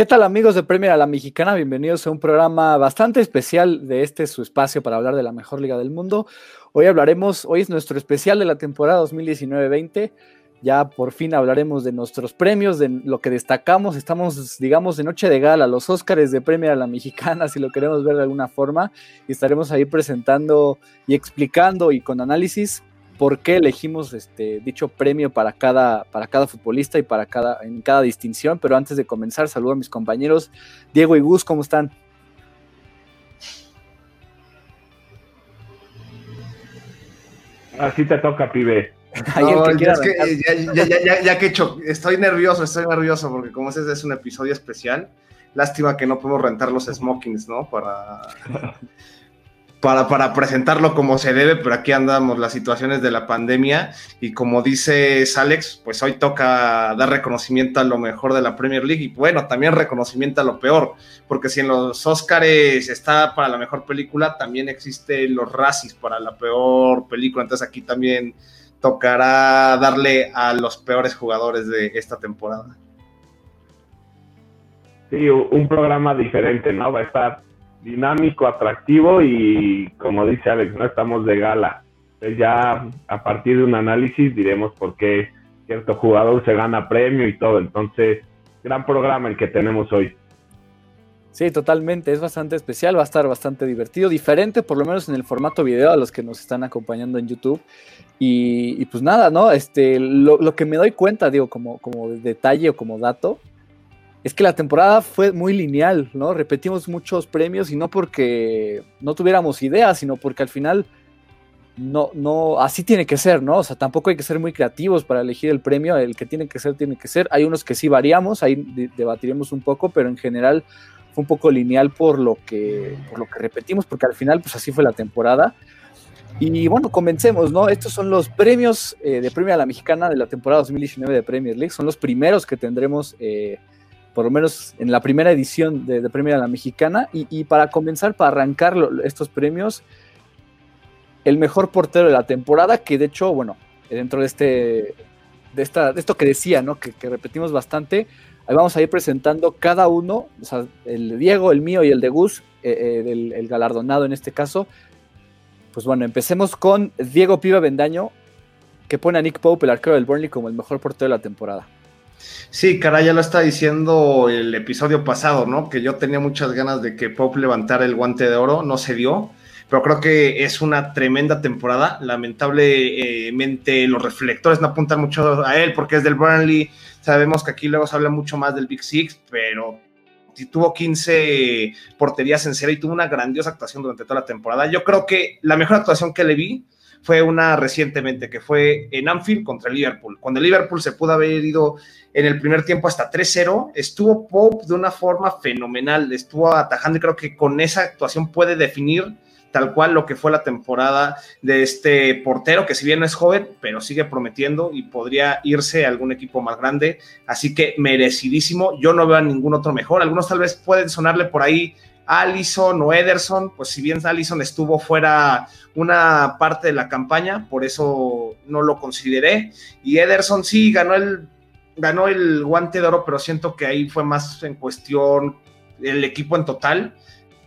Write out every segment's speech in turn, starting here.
¿Qué tal amigos de Premier a la Mexicana? Bienvenidos a un programa bastante especial de este su espacio para hablar de la mejor liga del mundo. Hoy hablaremos, hoy es nuestro especial de la temporada 2019-20. Ya por fin hablaremos de nuestros premios, de lo que destacamos. Estamos, digamos, de noche de gala, los Óscares de Premier a la Mexicana, si lo queremos ver de alguna forma. Y estaremos ahí presentando y explicando y con análisis por qué elegimos este dicho premio para cada, para cada futbolista y para cada, en cada distinción. Pero antes de comenzar, saludo a mis compañeros. Diego y Gus, ¿cómo están? Así te toca, pibe. ya, que estoy nervioso, estoy nervioso porque como ese es un episodio especial, lástima que no podemos rentar los smokings, ¿no? Para para, para, presentarlo como se debe, pero aquí andamos las situaciones de la pandemia y como dice Alex, pues hoy toca dar reconocimiento a lo mejor de la Premier League y bueno, también reconocimiento a lo peor, porque si en los Oscars está para la mejor película, también existen los Razzies para la peor película, entonces aquí también tocará darle a los peores jugadores de esta temporada. Sí, un programa diferente, ¿no? Va a estar dinámico, atractivo y como dice Alex, no estamos de gala. ya a partir de un análisis diremos por qué cierto jugador se gana premio y todo. Entonces, gran programa el que tenemos hoy. Sí, totalmente, es bastante especial, va a estar bastante divertido, diferente por lo menos en el formato video a los que nos están acompañando en YouTube. Y, pues nada, ¿no? Este, lo, lo, que me doy cuenta, digo, como, como detalle o como dato, es que la temporada fue muy lineal, ¿no? Repetimos muchos premios y no porque no tuviéramos ideas, sino porque al final no, no, así tiene que ser, ¿no? O sea, tampoco hay que ser muy creativos para elegir el premio, el que tiene que ser, tiene que ser. Hay unos que sí variamos, ahí debatiremos un poco, pero en general fue un poco lineal por lo que, por lo que repetimos, porque al final, pues así fue la temporada. Y bueno, comencemos, ¿no? Estos son los premios eh, de Premio a la Mexicana de la temporada 2019 de Premier League, son los primeros que tendremos. Eh, por lo menos en la primera edición de, de Premio a la Mexicana. Y, para comenzar, para arrancar estos premios, el mejor portero de la temporada, que de hecho, bueno, dentro de este, de, esta, de esto que decía, ¿no? Que, repetimos bastante, ahí vamos a ir presentando cada uno, o sea, el Diego, el mío y el de Gus, eh, eh, el galardonado en este caso. Pues bueno, empecemos con Diego Piva Bendaño, que pone a Nick Pope, el arquero del Burnley, como el mejor portero de la temporada. Sí, caray, ya lo está diciendo el episodio pasado, ¿no? Que yo tenía muchas ganas de que Pop levantara el guante de oro, no se dio, pero creo que es una tremenda temporada. Lamentablemente los reflectores no apuntan mucho a él porque es del Burnley. Sabemos que aquí luego se habla mucho más del Big Six, pero tuvo 15 porterías en serie y tuvo una grandiosa actuación durante toda la temporada. Yo creo que la mejor actuación que le vi fue una recientemente que fue en Anfield contra Liverpool. Cuando Liverpool se pudo haber ido en el primer tiempo hasta 3-0, estuvo Pope de una forma fenomenal, estuvo atajando y creo que con esa actuación puede definir tal cual lo que fue la temporada de este portero, que si bien no es joven, pero sigue prometiendo y podría irse a algún equipo más grande. Así que merecidísimo. Yo no veo a ningún otro mejor. Algunos tal vez pueden sonarle por ahí Allison o Ederson, pues si bien Allison estuvo fuera una parte de la campaña, por eso no lo consideré. Y Ederson sí ganó el, ganó el guante de oro, pero siento que ahí fue más en cuestión el equipo en total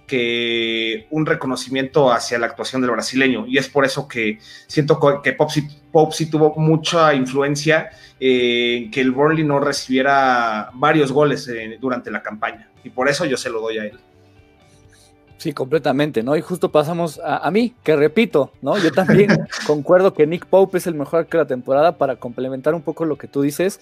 que un reconocimiento hacia la actuación del brasileño. Y es por eso que siento que Pop sí, tuvo mucha influencia en que el Burnley no recibiera varios goles eh, durante la campaña. Y por eso yo se lo doy a él. Sí, completamente, ¿no? Y justo pasamos a, mí, que repito, ¿no? Yo también concuerdo que Nick Pope es el mejor que la temporada para complementar un poco lo que tú dices.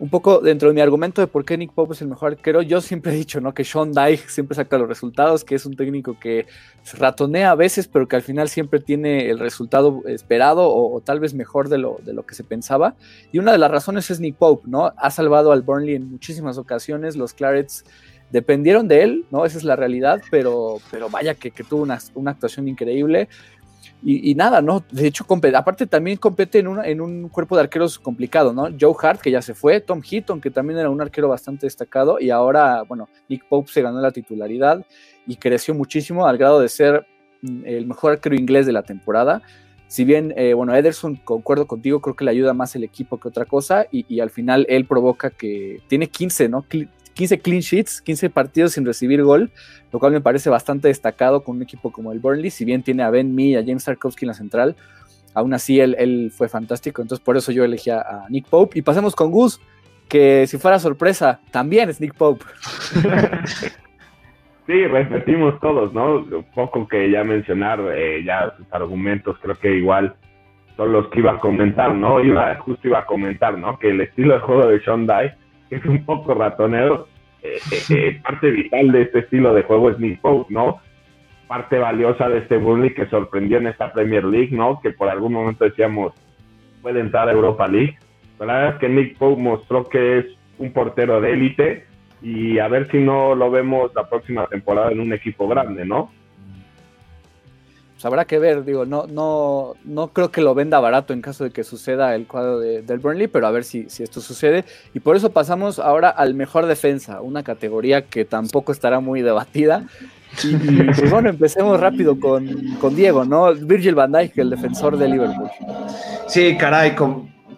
Un poco dentro de mi argumento de por qué Nick Pope es el mejor arquero, yo siempre he dicho, ¿no? Que Sean Dyche siempre saca los resultados, que es un técnico que ratonea a veces, pero que al final siempre tiene el resultado esperado o, o, tal vez mejor de lo, de lo que se pensaba. Y una de las razones es Nick Pope, ¿no? Ha salvado al Burnley en muchísimas ocasiones, los Clarets dependieron de él, ¿no? Esa es la realidad, pero, pero vaya que, tuvo una, actuación increíble. Y, nada, ¿no? De hecho, aparte también compete en, en, un cuerpo de arqueros complicado, ¿no? Joe Hart, que ya se fue, Tom Heaton, que también era un arquero bastante destacado, y ahora, bueno, Nick Pope se ganó la titularidad y creció muchísimo al grado de ser mm, el mejor arquero inglés de la temporada. Si bien, eh, bueno, Ederson, concuerdo contigo, creo que le ayuda más el equipo que otra cosa, y, y, al final él provoca que tiene 15, ¿no? 15 clean sheets, 15 partidos sin recibir gol, lo cual me parece bastante destacado con un equipo como el Burnley, si bien tiene a Ben Mee y a James Tarkovsky en la central, aún así él, fue fantástico, entonces por eso yo elegí a, Nick Pope. Y pasemos con Gus, que si fuera sorpresa, también es Nick Pope. Sí, repetimos todos, ¿no? Un poco que ya mencionar, eh, ya sus argumentos, creo que igual son los que iba a comentar, ¿no? Iba, justo iba a comentar, ¿no? Que el estilo de juego de Sean Dye, que es un poco ratonero, eh, eh, parte vital de este estilo de juego es Nick Pope, ¿no? Parte valiosa de este Burnley que sorprendió en esta Premier League, ¿no? Que por algún momento decíamos puede entrar a Europa League. La verdad es que Nick Pope mostró que es un portero de élite y a ver si no lo vemos la próxima temporada en un equipo grande, ¿no? Pues habrá que ver, digo, no, no, no creo que lo venda barato en caso de que suceda el cuadro del Burnley, pero a ver si, si esto sucede. Y por eso pasamos ahora al mejor defensa, una categoría que tampoco estará muy debatida. Y, pues bueno, empecemos rápido con, con, Diego, ¿no? Virgil van Dijk, el defensor de Liverpool. Sí, caray,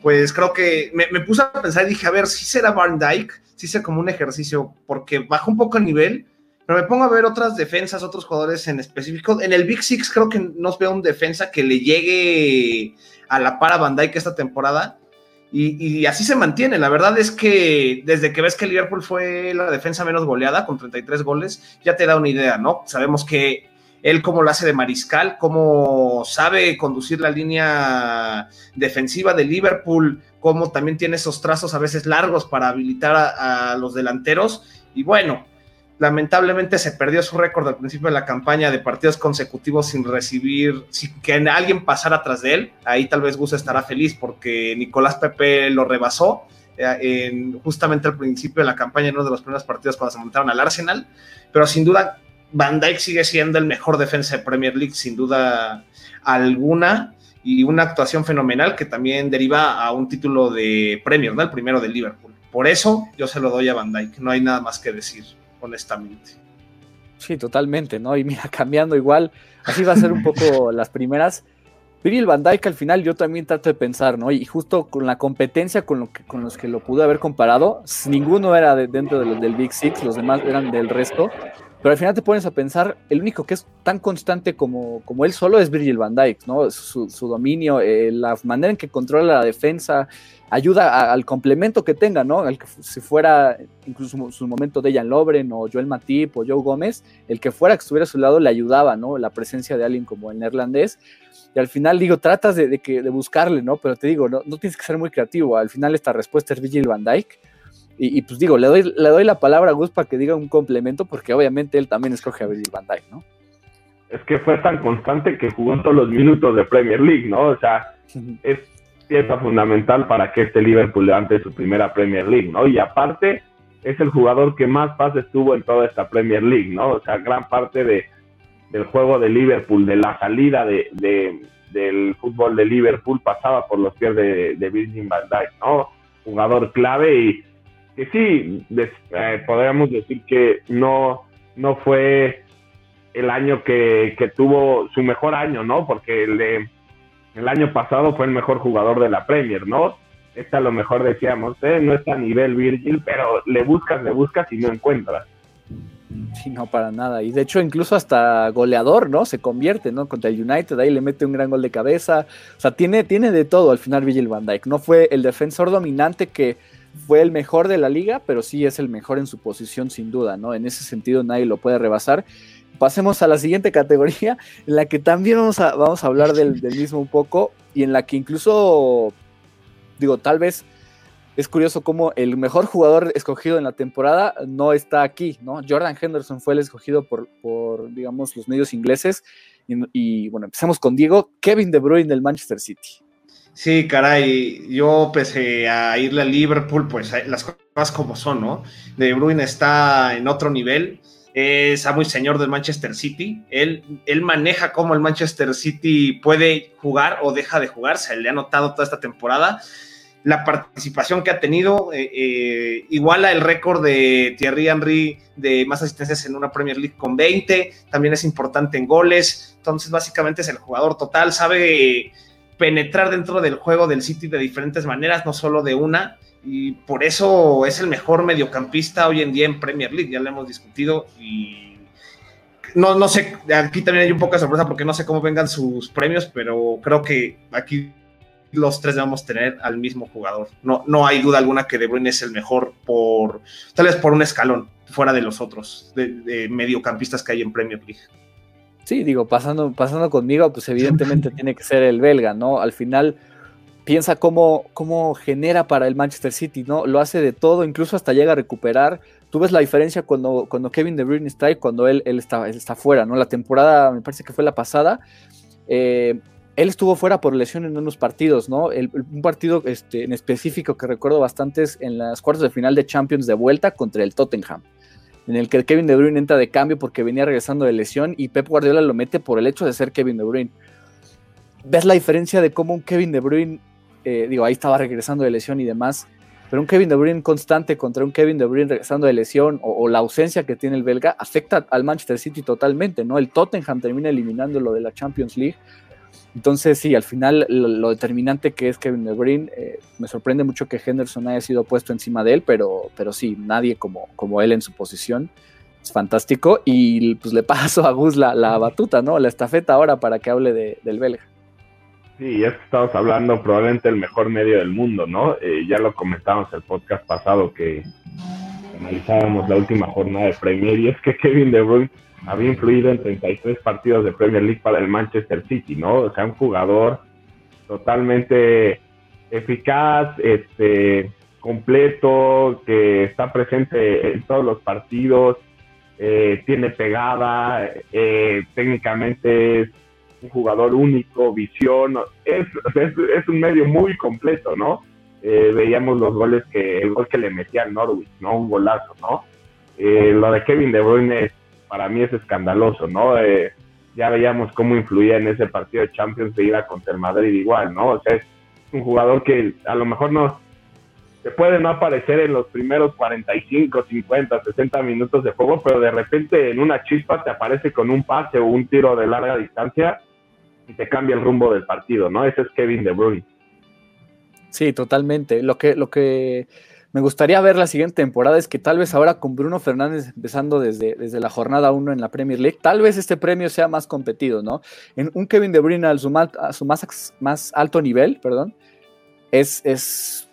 pues creo que me, me, puse a pensar y dije, a ver, si será Van Dijk, sí sea como un ejercicio, porque baja un poco el nivel, pero me pongo a ver otras defensas, otros jugadores en específico. En el Big Six creo que no veo un defensa que le llegue a la para Van Dijk esta temporada. Y, así se mantiene. La verdad es que desde que ves que Liverpool fue la defensa menos goleada, con 33 goles, ya te da una idea, ¿no? Sabemos que él cómo lo hace de mariscal, cómo sabe conducir la línea defensiva de Liverpool, cómo también tiene esos trazos a veces largos para habilitar a, los delanteros. Y bueno, lamentablemente se perdió su récord al principio de la campaña de partidos consecutivos sin recibir, sin que alguien pasara atrás de él. Ahí tal vez Gus estará feliz porque Nicolás Pepe lo rebasó. Eh, en, justamente al principio de la campaña en uno de los primeros partidos cuando se montaron al Arsenal, pero sin duda Van Dijk sigue siendo el mejor defensa de Premier League, sin duda alguna, y una actuación fenomenal que también deriva a un título de Premier, ¿no? El primero de Liverpool. Por eso yo se lo doy a Van Dijk, no hay nada más que decir, honestamente. Sí, totalmente, ¿no? Y mira, cambiando igual, así va a ser un poco las primeras. Virgil Van Dijk al final yo también trato de pensar, ¿no? Y justo con la competencia con, lo que, con los que lo pude haber comparado, ninguno era dentro de los del Big Six, los demás eran del resto. Pero al final te pones a pensar, el único que es tan constante como, como él solo es Virgil van Dijk, ¿no? Su, dominio, eh, la manera en que controla la defensa, ayuda al complemento que tenga, ¿no? El que si fuera incluso su momento de Jan Lobren o Joel Matip o Joe Gómez, el que fuera que estuviera a su lado le ayudaba, ¿no? La presencia de alguien como el neerlandés. Y al final digo, tratas de, de buscarle, ¿no? Pero te digo, no, no tienes que ser muy creativo. Al final esta respuesta es Virgil van Dijk y, pues digo, le doy, le doy la palabra a Gus para que diga un complemento, porque obviamente él también escoge a Virgil van Dijk, ¿no? Es que fue tan constante que jugó todos los minutos de Premier League, ¿no? O sea, es pieza fundamental para que este Liverpool levante su primera Premier League, ¿no? Y aparte, es el jugador que más pases tuvo en toda esta Premier League, ¿no? O sea, gran parte de, del juego de Liverpool, de la salida de, del fútbol de Liverpool pasaba por los pies de, de Virgil van Dijk, ¿no? Jugador clave y que sí, eh, podríamos decir que no, no fue el año que, tuvo su mejor año, ¿no? Porque el, el año pasado fue el mejor jugador de la Premier, ¿no? Este a lo mejor decíamos, eh, no está a nivel Virgil, pero le buscas, le buscas y no encuentras. Sí, no, para nada. Y de hecho, incluso hasta goleador, ¿no? Se convierte, ¿no? Contra el United, ahí le mete un gran gol de cabeza. O sea, tiene, tiene de todo al final Virgil van Dijk. No fue el defensor dominante que fue el mejor de la liga, pero sí es el mejor en su posición sin duda, ¿no? En ese sentido nadie lo puede rebasar. Pasemos a la siguiente categoría, en la que también vamos a, vamos a hablar del, mismo un poco y en la que incluso, digo, tal vez es curioso cómo el mejor jugador escogido en la temporada no está aquí, ¿no? Jordan Henderson fue el escogido por, digamos, los medios ingleses. Y, y bueno, empecemos con Diego, Kevin De Bruyne del Manchester City. Sí, caray, yo pese a irle a Liverpool, pues las cosas como son, ¿no? De Bruyne está en otro nivel, es muy señor del Manchester City, él, él maneja cómo el Manchester City puede jugar o deja de jugar, se le ha notado toda esta temporada, la participación que ha tenido, eh, eh, iguala el récord de Thierry Henry de más asistencias en una Premier League con 20, también es importante en goles, entonces básicamente es el jugador total, sabe penetrar dentro del juego del City de diferentes maneras, no solo de una, y por eso es el mejor mediocampista hoy en día en Premier League, ya lo hemos discutido y no, no sé, aquí también hay un poco de sorpresa porque no sé cómo vengan sus premios, pero creo que aquí los tres debemos tener al mismo jugador. No, no hay duda alguna que De Bruyne es el mejor por, tal vez por un escalón fuera de los otros de, mediocampistas que hay en Premier League. Sí, digo, pasando, pasando conmigo, pues evidentemente tiene que ser el belga, ¿no? Al final piensa cómo, cómo genera para el Manchester City, ¿no? Lo hace de todo, incluso hasta llega a recuperar. Tú ves la diferencia cuando, cuando Kevin De Bruyne está y cuando él, él, está, está fuera, ¿no? La temporada, me parece que fue la pasada, eh, él estuvo fuera por lesión en unos partidos, ¿no? un partido este, en específico que recuerdo bastante es en las cuartas de final de Champions de vuelta contra el Tottenham, en el que Kevin De Bruyne entra de cambio porque venía regresando de lesión y Pep Guardiola lo mete por el hecho de ser Kevin De Bruyne. ¿Ves la diferencia de cómo un Kevin De Bruyne, eh, digo, ahí estaba regresando de lesión y demás, pero un Kevin De Bruyne constante contra un Kevin De Bruyne regresando de lesión o, o, la ausencia que tiene el belga afecta al Manchester City totalmente, ¿no? El Tottenham termina eliminándolo de la Champions League entonces, sí, al final lo, determinante que es Kevin De Bruyne, eh, me sorprende mucho que Henderson haya sido puesto encima de él, pero, pero sí, nadie como, como él en su posición. Es fantástico. Y pues le paso a Gus la, la batuta, ¿no? La estafeta ahora para que hable de, del belga. Sí, es que estamos hablando probablemente del mejor medio del mundo, ¿no? Eh, ya lo comentamos el podcast pasado que analizábamos la última jornada de Premier y es que Kevin De Bruyne había influido en 33 partidos de Premier League para el Manchester City, ¿no? O sea, un jugador totalmente eficaz, este, completo, que está presente en todos los partidos, eh, tiene pegada, eh, técnicamente es un jugador único, visión, es, es, un medio muy completo, ¿no? Eh, veíamos los goles que, el gol que le metía al Norwich, ¿no? Un golazo, ¿no? lo de Kevin De Bruyne es para mí es escandaloso, ¿no? Eh, ya veíamos cómo influía en ese partido de Champions de ir contra el Madrid igual, ¿no? O sea, es un jugador que a lo mejor no se puede no aparecer en los primeros 45, 50, 60 minutos de juego, pero de repente en una chispa te aparece con un pase o un tiro de larga distancia y te cambia el rumbo del partido, ¿no? Ese es Kevin De Bruyne. Sí, totalmente. Lo que, lo que me gustaría ver la siguiente temporada es que tal vez ahora con Bruno Fernández empezando desde, desde la jornada 1 en la Premier League, tal vez este premio sea más competido, ¿no? En un Kevin De Bruyne a su, a su más, más alto nivel, perdón, es, es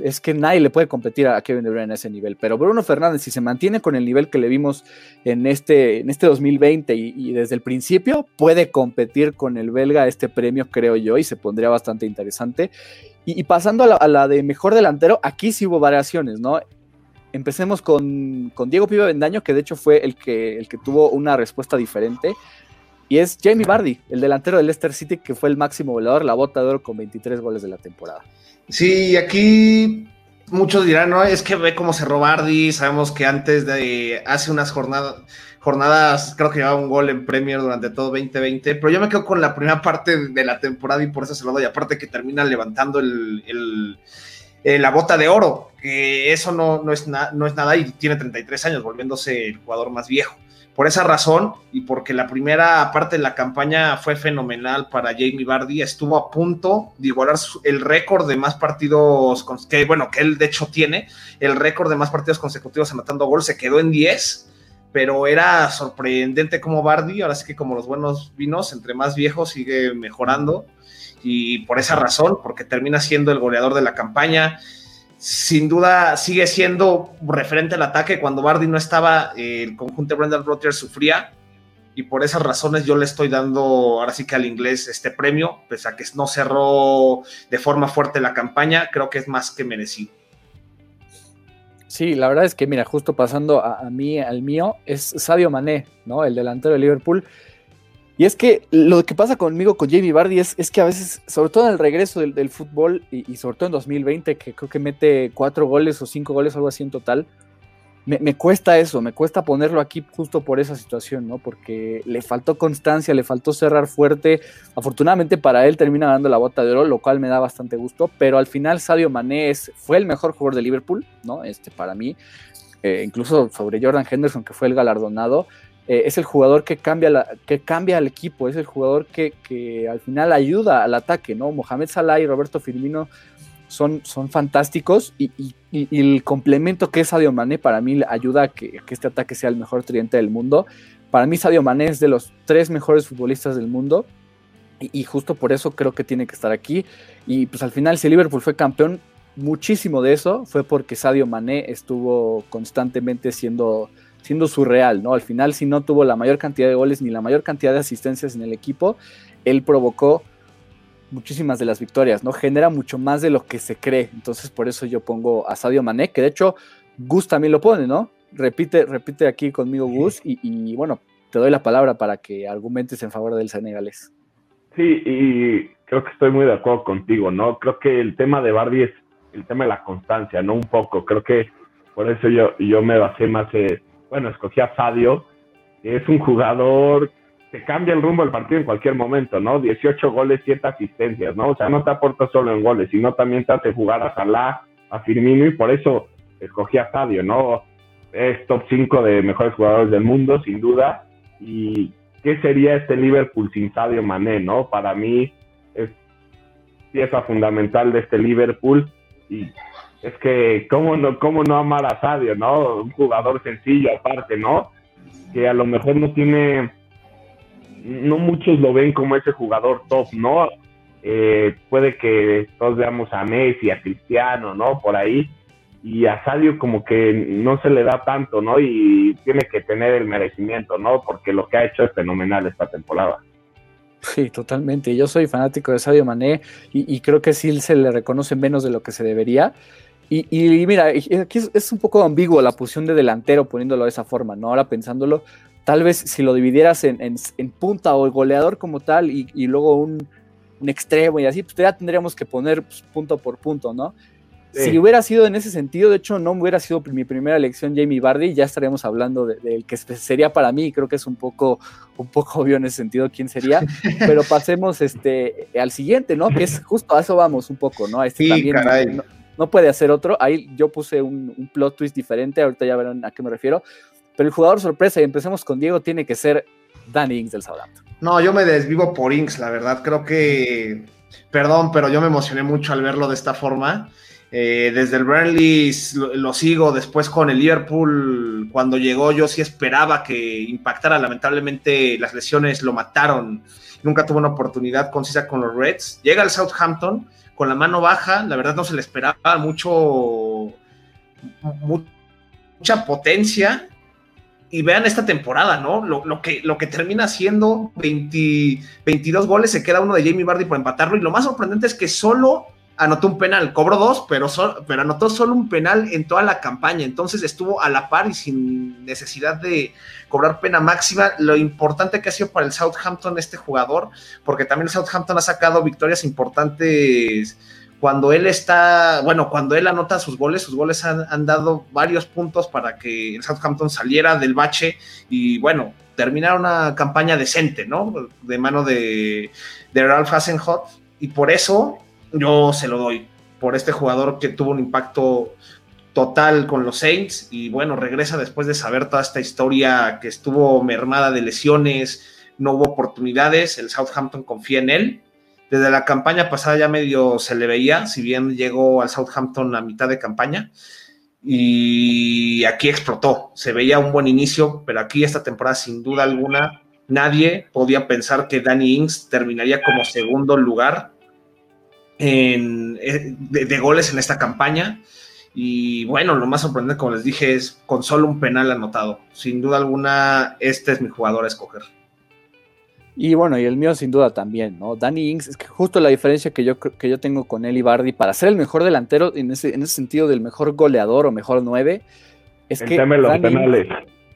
es que nadie le puede competir a Kevin De Bruyne a ese nivel. Pero Bruno Fernández, si se mantiene con el nivel que le vimos en este, en este 2020 y, desde el principio, puede competir con el belga este premio, creo yo, y se pondría bastante interesante. Y, pasando a la, de mejor delantero, aquí sí hubo variaciones, ¿no? Empecemos con, Diego Pibe Bendaño, que de hecho fue el que, el que tuvo una respuesta diferente. Y es Jamie Bardi, el delantero del Leicester City, que fue el máximo goleador, la bota de oro con 23 goles de la temporada. Sí, aquí muchos dirán, no, es que ve cómo cerró Bardi, sabemos que antes de hace unas jornadas, jornadas creo que llevaba un gol en Premier durante todo 2020, pero yo me quedo con la primera parte de la temporada y por eso se lo doy, aparte que termina levantando el, eh, la bota de oro, que eso no, no, es no es nada y tiene 33 años, volviéndose el jugador más viejo por esa razón y porque la primera parte de la campaña fue fenomenal para Jamie Vardy, estuvo a punto de igualar el récord de más partidos, que bueno, que él de hecho tiene, el récord de más partidos consecutivos anotando gol, se quedó en 10, pero era sorprendente como Bardi, ahora sí que como los buenos vinos, entre más viejos sigue mejorando y por esa razón, porque termina siendo el goleador de la campaña, sin duda sigue siendo referente al ataque. Cuando Bardi no estaba, el conjunto de Brendan Rodgers sufría y por esas razones yo le estoy dando ahora sí que al inglés este premio, pese a que no cerró de forma fuerte la campaña, creo que es más que merecido. Sí, la verdad es que mira, justo pasando a, a mí, al mío, es Sadio Mané, ¿no? El delantero de Liverpool y es que lo que pasa conmigo con Jamie Vardy es, es que a veces, sobre todo en el regreso del, fútbol y, sobre todo en 2020, que creo que mete cuatro goles o cinco goles, algo así en total, me, cuesta eso, me cuesta ponerlo aquí justo por esa situación, ¿no? Porque le faltó constancia, le faltó cerrar fuerte. Afortunadamente para él termina dando la bota de oro, lo cual me da bastante gusto, pero al final Sadio Mané fue el mejor jugador de Liverpool, ¿no? Este, para mí, eh, incluso sobre Jordan Henderson, que fue el galardonado. Eh, es el jugador que cambia, que cambia al equipo, es el jugador que, al final ayuda al ataque, ¿no? Mohamed Salah y Roberto Firmino son, son fantásticos y, el complemento que es Sadio Mané para mí ayuda a que, que, este ataque sea el mejor tridente del mundo. Para mí Sadio Mané es de los tres mejores futbolistas del mundo y, justo por eso creo que tiene que estar aquí. Y pues al final si Liverpool fue campeón, muchísimo de eso fue porque Sadio Mané estuvo constantemente siendo, siendo surreal, ¿no? Al final si no tuvo la mayor cantidad de goles ni la mayor cantidad de asistencias en el equipo, él provocó muchísimas de las victorias, ¿no? Genera mucho más de lo que se cree. Entonces, por eso yo pongo a Sadio Mané, que de hecho Gus también lo pone, ¿no? Repite, repite aquí conmigo Gus y, bueno, te doy la palabra para que argumentes en favor del senegalés. Sí, y creo que estoy muy de acuerdo contigo, ¿no? Creo que el tema de Barbie es el tema de la constancia, ¿no? Un poco. Creo que por eso yo, yo me basé más, eh, bueno, escogí a Sadio, que es un jugador te cambia el rumbo del partido en cualquier momento, ¿no? 18 goles, 7 asistencias, ¿no? O sea, no te aporta solo en goles, sino también te hace jugar a Salah, a Firmino y por eso escogí a Sadio, ¿no? Es top 5 de mejores jugadores del mundo, sin duda. ¿Y qué sería este Liverpool sin Sadio Mané, no? Para mí es pieza fundamental de este Liverpool y es que, ¿cómo no, cómo no amar a Sadio, no? Un jugador sencillo aparte, ¿no? Que a lo mejor no tiene no muchos lo ven como ese jugador top, ¿no? Eh, puede que todos veamos a Messi, a Cristiano, ¿no? Por ahí. Y a Sadio como que no se le da tanto, ¿no? Y tiene que tener el merecimiento, ¿no? Porque lo que ha hecho es fenomenal esta temporada. Sí, totalmente. Yo soy fanático de Sadio Mané y, creo que sí se le reconoce menos de lo que se debería. Y, y mira, aquí es, es, un poco ambiguo la posición de delantero poniéndolo de esa forma, ¿no? Ahora pensándolo, Tal vez si lo dividieras en, punta o el goleador como tal y, luego un, extremo y así, pues ya tendríamos que poner pues, punto por punto, ¿no? Si hubiera sido en ese sentido, de hecho no hubiera sido mi primera elección Jamie Bardi, ya estaríamos hablando del que sería para mí, creo que es un poco, un poco obvio en ese sentido quién sería, pero pasemos este, al siguiente, ¿no? Que es justo a eso vamos un poco, ¿no? Este también no, puede hacer otro, ahí yo puse un, plot twist diferente, ahorita ya verán a qué me refiero, pero el jugador sorpresa, y empecemos con Diego, tiene que ser Danny Ings del Southampton. No, yo me desvivo por Ings, la verdad. Creo que, perdón, pero yo me emocioné mucho al verlo de esta forma. Eh, desde el Burnley lo, sigo, después con el Liverpool, cuando llegó yo sí esperaba que impactara, lamentablemente las lesiones lo mataron, nunca tuvo una oportunidad concisa con los Reds, llega al Southampton con la mano baja, la verdad no se le esperaba mucho, mucha potencia, y vean esta temporada, ¿no? Lo, que, lo que termina siendo 22 goles, se queda uno de Jamie Vardy por empatarlo. Y lo más sorprendente es que solo anotó un penal, cobró dos, pero, pero anotó solo un penal en toda la campaña. Entonces estuvo a la par y sin necesidad de cobrar pena máxima. Lo importante que ha sido para el Southampton este jugador, porque también el Southampton ha sacado victorias importantes cuando él está, bueno, cuando él anota sus goles, sus goles han, dado varios puntos para que el Southampton saliera del bache y bueno, terminar una campaña decente, ¿no? De mano de, de Ralph Hasenhut y por eso yo se lo doy, por este jugador que tuvo un impacto total con los Saints y bueno, regresa después de saber toda esta historia que estuvo mermada de lesiones, no hubo oportunidades, el Southampton confía en él desde la campaña pasada ya medio se le veía, si bien llegó al Southampton a mitad de campaña. Y aquí explotó. Se veía un buen inicio, pero aquí esta temporada, sin duda alguna, nadie podía pensar que Danny Ings terminaría como segundo lugar en, eh, de, goles en esta campaña. Y bueno, lo más sorprendente, como les dije, es con solo un penal anotado. Sin duda alguna, este es mi jugador a escoger. Y bueno, y el mío sin duda también, ¿no? Danny Ings, es que justo la diferencia que yo, que yo tengo con él y Bardi para ser el mejor delantero, en ese, en ese sentido del mejor goleador o mejor nueve, es que...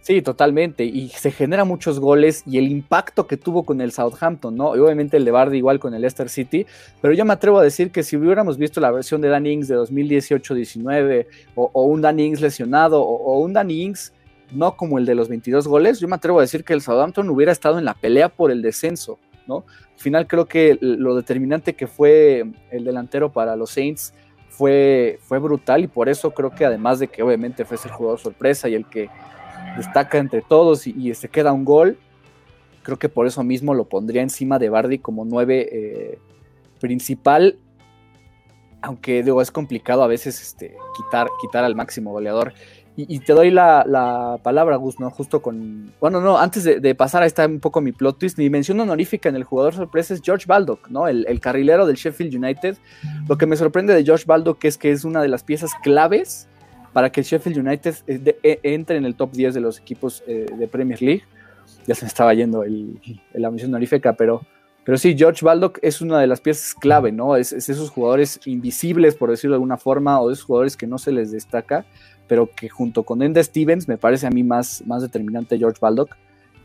sí, totalmente, y se genera muchos goles y el impacto que tuvo con el Southampton, ¿no? Y obviamente el de Bardi igual con el Leicester City, pero yo me atrevo a decir que si hubiéramos visto la versión de Danny Ings de 2018-19, o, un Danny Ings lesionado, o, o un Danny Ings no como el de los 22 goles, yo me atrevo a decir que el Southampton hubiera estado en la pelea por el descenso, ¿no? Al final creo que lo determinante que fue el delantero para los Saints fue, fue brutal y por eso creo que además de que obviamente fue ese jugador sorpresa y el que destaca entre todos y, se queda un gol, creo que por eso mismo lo pondría encima de Bardi como nueve eh, principal aunque digo, es complicado a veces este, quitar, quitar al máximo goleador. Y, te doy la, palabra, Gus, ¿no? Justo con. Bueno, no, antes de, pasar a esta un poco mi plot twist, mi mención honorífica en el jugador sorpresa es George Baldock, ¿no? El, carrilero del Sheffield United. Lo que me sorprende de George Baldock es que es una de las piezas claves para que el Sheffield United e, entre en el top 10 de los equipos eh, de Premier League. Ya se me estaba yendo el, la mención honorífica, pero pero sí, George Baldock es una de las piezas clave, ¿no? Es, esos jugadores invisibles, por decirlo de alguna forma, o esos jugadores que no se les destaca, pero que junto con Enda Stevens me parece a mí más, más determinante George Baldock.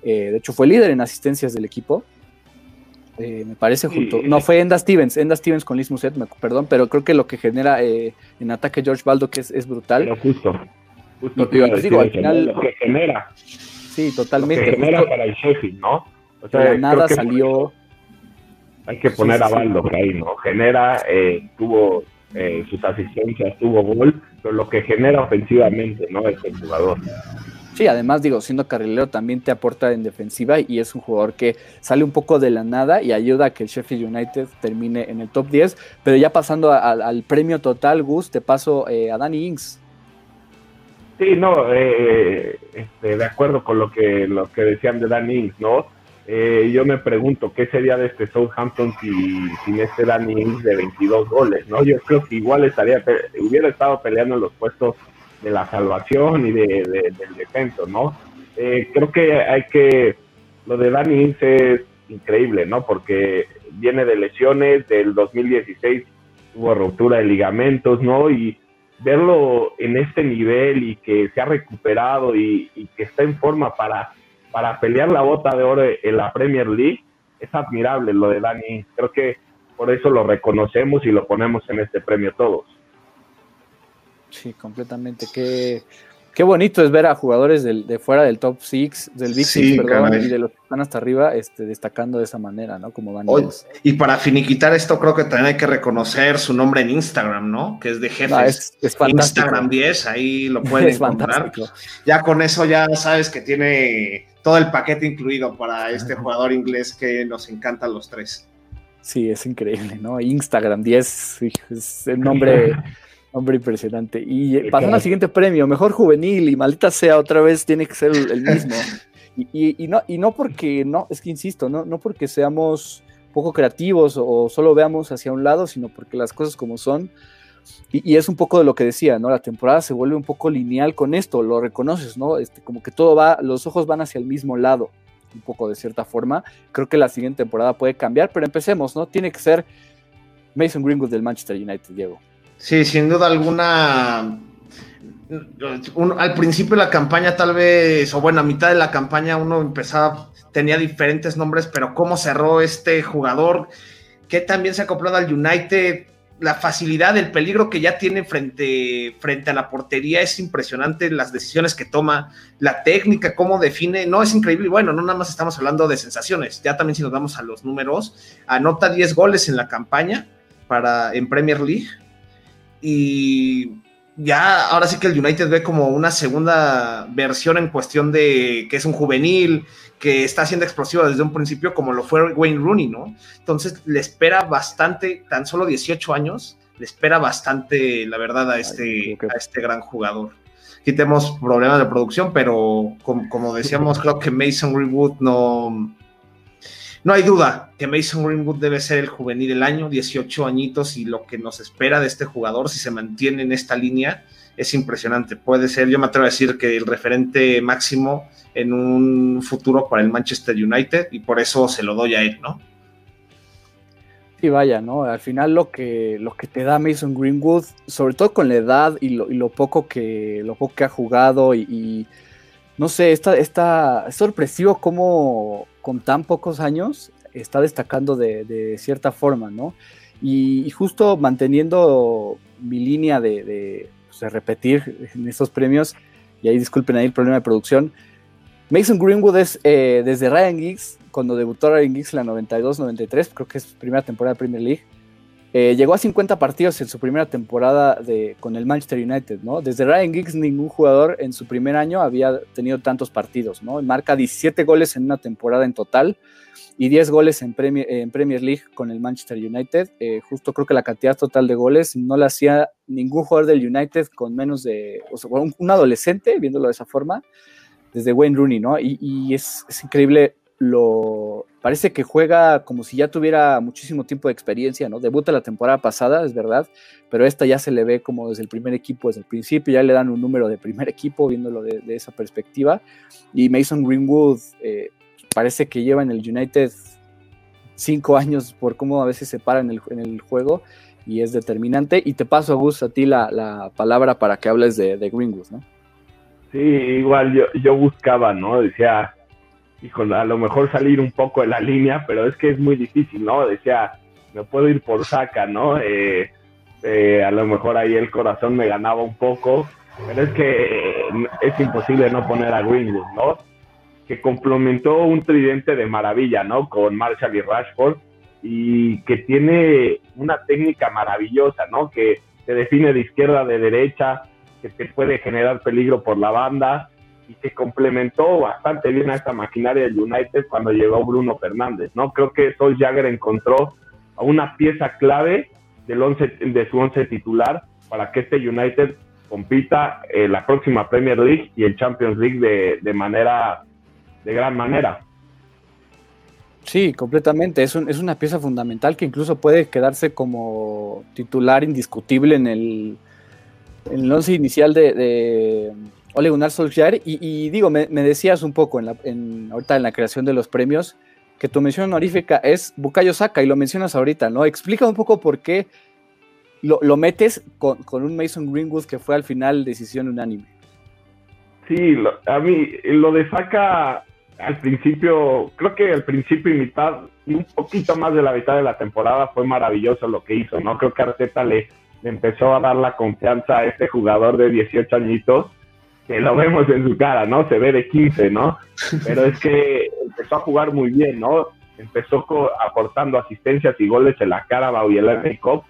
Eh, de hecho, fue líder en asistencias del equipo. Eh, me parece junto. No, fue Enda Stevens, Enda Stevens con Liz Muset, perdón, pero creo que lo que genera eh, en ataque George Baldock es, es brutal. Pero justo. Justo te iba a decir, al final, lo que genera. Sí, totalmente. Lo que genera para el Sheffield, ¿no? O sea, nada salió hay que poner a Baldo ahí, ¿no? Genera, eh, tuvo eh, sus asistencias, tuvo gol, pero lo que genera ofensivamente, ¿no? Es el jugador. Sí, además digo, siendo carrilero también te aporta en defensiva y es un jugador que sale un poco de la nada y ayuda a que el Sheffield United termine en el top 10. Pero ya pasando al premio total, Gus, te paso eh, a Danny Ings. Sí, no, este, de acuerdo con lo que, lo que decían de Danny Ings, ¿no? Eh, yo me pregunto qué sería de este Southampton si, sin este Danny Ings de 22 goles, ¿no? Yo creo que igual estaría, hubiera estado peleando en los puestos de la salvación y de, del defenso, ¿no? Eh, creo que hay que, lo de Ings es increíble, ¿no? Porque viene de lesiones, del 2016 tuvo ruptura de ligamentos, ¿no? Y verlo en este nivel y que se ha recuperado y que está en forma para para pelear la bota de oro en la Premier League, es admirable lo de Dani. Creo que por eso lo reconocemos y lo ponemos en este premio todos. Sí, completamente. Qué, qué bonito es ver a jugadores de fuera del top 6, del Big Six, perdón, y de los que están hasta arriba, este, destacando de esa manera, ¿no? Como Dani. y para finiquitar esto, creo que también hay que reconocer su nombre en Instagram, ¿no? Que es de jefes. Ah, es, Instagram 10, ahí lo pueden encontrar. Ya con eso ya sabes que tiene todo el paquete incluido para este jugador inglés que nos encantan los tres. Sí, es increíble, ¿no? Instagram 10 es el nombre, nombre impresionante. Y pasando al siguiente premio, mejor juvenil y maldita sea, otra vez tiene que ser el mismo. Y, no, y no porque, no, es que insisto, no, no porque seamos poco creativos o solo veamos hacia un lado, sino porque las cosas como son, y, es un poco de lo que decía, ¿no? La temporada se vuelve un poco lineal con esto, lo reconoces, ¿no? Este, como que todo va, los ojos van hacia el mismo lado, un poco de cierta forma. Creo que la siguiente temporada puede cambiar, pero empecemos, ¿no? Tiene que ser Mason Greenwood del Manchester United, Diego. Sí, sin duda alguna. al principio de la campaña, tal vez, o bueno, a mitad de la campaña, uno empezaba, tenía diferentes nombres, pero cómo cerró este jugador, que también se ha acoplado al United la facilidad, el peligro que ya tiene frente, frente a la portería es impresionante, las decisiones que toma, la técnica, cómo define, no es increíble. Bueno, no nada más estamos hablando de sensaciones, ya también si nos damos a los números, anota 10 goles en la campaña para, en Premier League y ya ahora sí que el United ve como una segunda versión en cuestión de que es un juvenil, que está siendo explosivo desde un principio, como lo fue Wayne Rooney, ¿no? Entonces le espera bastante, tan solo 18 años, le espera bastante, la verdad, a este, a este gran jugador. Aquí tenemos problemas de producción, pero como, decíamos, creo que Mason Greenwood no, no hay duda que Mason Greenwood debe ser el juvenil del año, 18 añitos, y lo que nos espera de este jugador, si se mantiene en esta línea, es impresionante. Puede ser, yo me atrevo a decir que el referente máximo en un futuro para el Manchester United y por eso se lo doy a él, ¿no? Sí, vaya, ¿no? Al final lo que, que te da Mason Greenwood, sobre todo con la edad y lo, poco, que, poco que ha jugado y, no sé, está, está sorpresivo cómo con tan pocos años está destacando de, cierta forma, ¿no? Y, justo manteniendo mi línea de, pues, repetir en estos premios, y ahí disculpen ahí el problema de producción, Mason Greenwood es eh, desde Ryan Giggs, cuando debutó Ryan Giggs en la 92-93, creo que es primera temporada de Premier League, Eh, llegó a 50 partidos en su primera temporada de, con el Manchester United, ¿no? Desde Ryan Giggs ningún jugador en su primer año había tenido tantos partidos, ¿no? Marca 17 goles en una temporada en total y 10 goles en Premier, en Premier League con el Manchester United. Eh, justo creo que la cantidad total de goles no la hacía ningún jugador del United con menos de, o sea, un, adolescente, viéndolo de esa forma, desde Wayne Rooney, ¿no? Y, es increíble lo parece que juega como si ya tuviera muchísimo tiempo de experiencia, ¿no? Debuta la temporada pasada, es verdad, pero esta ya se le ve como desde el primer equipo, desde el principio, ya le dan un número de primer equipo, viéndolo de, esa perspectiva. Y Mason Greenwood eh, parece que lleva en el United cinco años por cómo a veces se para en el, en el juego y es determinante. Y te paso, Gus, a ti la, la palabra para que hables de, de Greenwood, ¿no? Sí, igual yo, yo buscaba, ¿no? Decía, con a lo mejor salir un poco de la línea, pero es que es muy difícil, ¿no? Decía, me puedo ir por saca, ¿no? Eh, eh, a lo mejor ahí el corazón me ganaba un poco, pero es que eh, es imposible no poner a Greenwood, ¿no? Que complementó un tridente de maravilla, ¿no? Con Marshall y Rashford, y que tiene una técnica maravillosa, ¿no? Que se define de izquierda, de derecha, que te puede generar peligro por la banda, y que complementó bastante bien a esta maquinaria del United cuando llegó Bruno Fernández, ¿no? Creo que Sol Jagger encontró a una pieza clave del once, de su once titular para que este United compita en la próxima Premier League y el Champions League de, de manera, de gran manera. Sí, completamente. Es, es una pieza fundamental que incluso puede quedarse como titular indiscutible en el, en el once inicial de, Ole Gunnar Solskjaer. Y, digo, me, decías un poco en la, en, ahorita en la creación de los premios que tu mención honorífica es Bukayo Saka y lo mencionas ahorita, ¿no? Explica un poco por qué lo, metes con, un Mason Greenwood que fue al final decisión unánime. Sí, a mí lo de Saka al principio, creo que al principio y mitad, y un poquito más de la mitad de la temporada fue maravilloso lo que hizo, ¿no? Creo que Arteta le, le empezó a dar la confianza a este jugador de 18 añitos que lo vemos en su cara, ¿no? Se ve de 15, ¿no? Pero es que empezó a jugar muy bien, ¿no? Empezó aportando asistencias y goles en la cara y el FA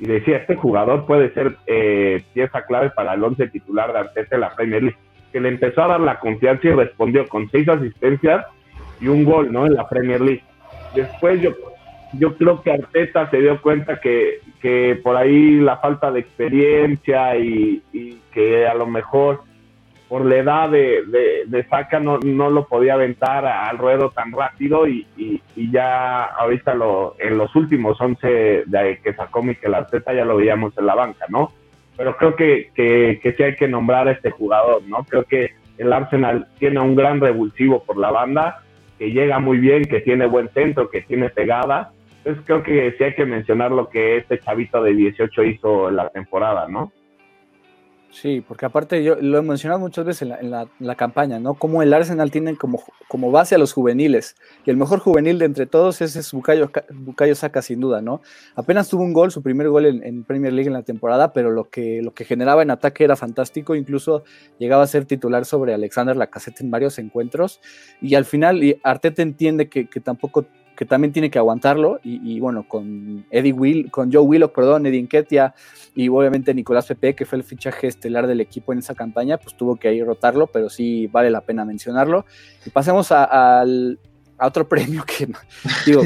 y decía, este jugador puede ser eh, pieza clave para el once titular de Arteta en la Premier League, que le empezó a dar la confianza y respondió con seis asistencias y un gol, ¿no? En la Premier League. Después yo, yo creo que Arteta se dio cuenta que, que por ahí la falta de experiencia y que a lo mejor por la edad de, de, Saca no, no, lo podía aventar al ruedo tan rápido y, y, ya ahorita lo, en los últimos 11 de que sacó Mikel Arteta ya lo veíamos en la banca, ¿no? Pero creo que, que, que sí hay que nombrar a este jugador, ¿no? Creo que el Arsenal tiene un gran revulsivo por la banda, que llega muy bien, que tiene buen centro, que tiene pegada. Entonces creo que sí hay que mencionar lo que este chavito de 18 hizo en la temporada, ¿no? Sí, porque aparte yo lo he mencionado muchas veces en la, campaña, ¿no? Como el Arsenal tiene como, como base a los juveniles. Y el mejor juvenil de entre todos es, es Bukayo Saka, sin duda, ¿no? Apenas tuvo un gol, su primer gol en, Premier League en la temporada, pero lo que, lo que generaba en ataque era fantástico. Incluso llegaba a ser titular sobre Alexander Lacazette en varios encuentros. Y al final, y Arteta entiende que, que tampoco que también tiene que aguantarlo. Y, bueno, con Eddie Will, con Joe Willock, perdón, Eddie Nketiah y obviamente Nicolás Pepe, que fue el fichaje estelar del equipo en esa campaña, pues tuvo que ahí rotarlo, pero sí vale la pena mencionarlo. Y pasemos al, a otro premio que digo,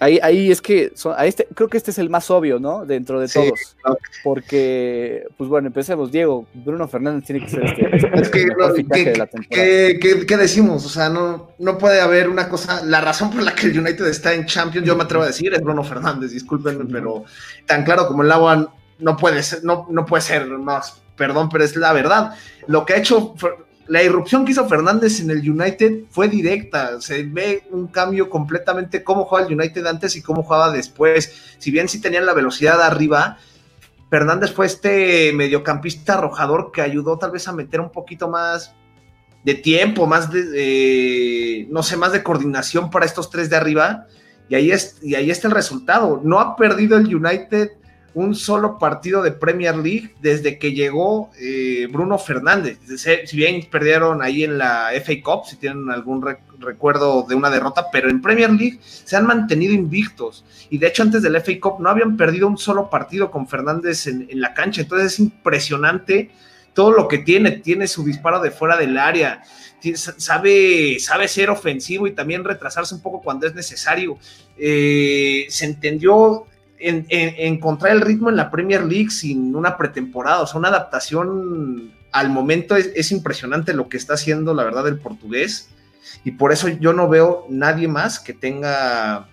ahí, ahí es que a este, creo que este es el más obvio, ¿no? Dentro de todos. Porque, pues bueno, empecemos, Diego, Bruno Fernández tiene que ser este, este es que, ¿qué, de la temporada. ¿qué, decimos? O sea, no, no puede haber una cosa, la razón por la que el United está en Champions, yo me atrevo a decir, es Bruno Fernández, discúlpenme, pero tan claro como el agua no puede ser, no, no puede ser más, perdón, pero es la verdad. Lo que ha hecho la irrupción que hizo Fernández en el United fue directa. Se ve un cambio completamente cómo jugaba el United antes y cómo jugaba después. Si bien sí tenían la velocidad arriba, Fernández fue este mediocampista arrojador que ayudó tal vez a meter un poquito más de tiempo, más de, no sé, más de coordinación para estos tres de arriba. Y ahí, es, y ahí está el resultado. No ha perdido el United un solo partido de Premier League desde que llegó eh, Bruno Fernández. Si bien perdieron ahí en la FA Cup, si tienen algún recuerdo de una derrota, pero en Premier League se han mantenido invictos. Y de hecho, antes del FA Cup no habían perdido un solo partido con Fernández en, la cancha. Entonces es impresionante todo lo que tiene. Tiene su disparo de fuera del área sabe, sabe ser ofensivo y también retrasarse un poco cuando es necesario. Eh, se entendió en, encontrar el ritmo en la Premier League sin una pretemporada, o sea, una adaptación al momento es, impresionante lo que está haciendo, la verdad, el portugués. Y por eso yo no veo nadie más que tenga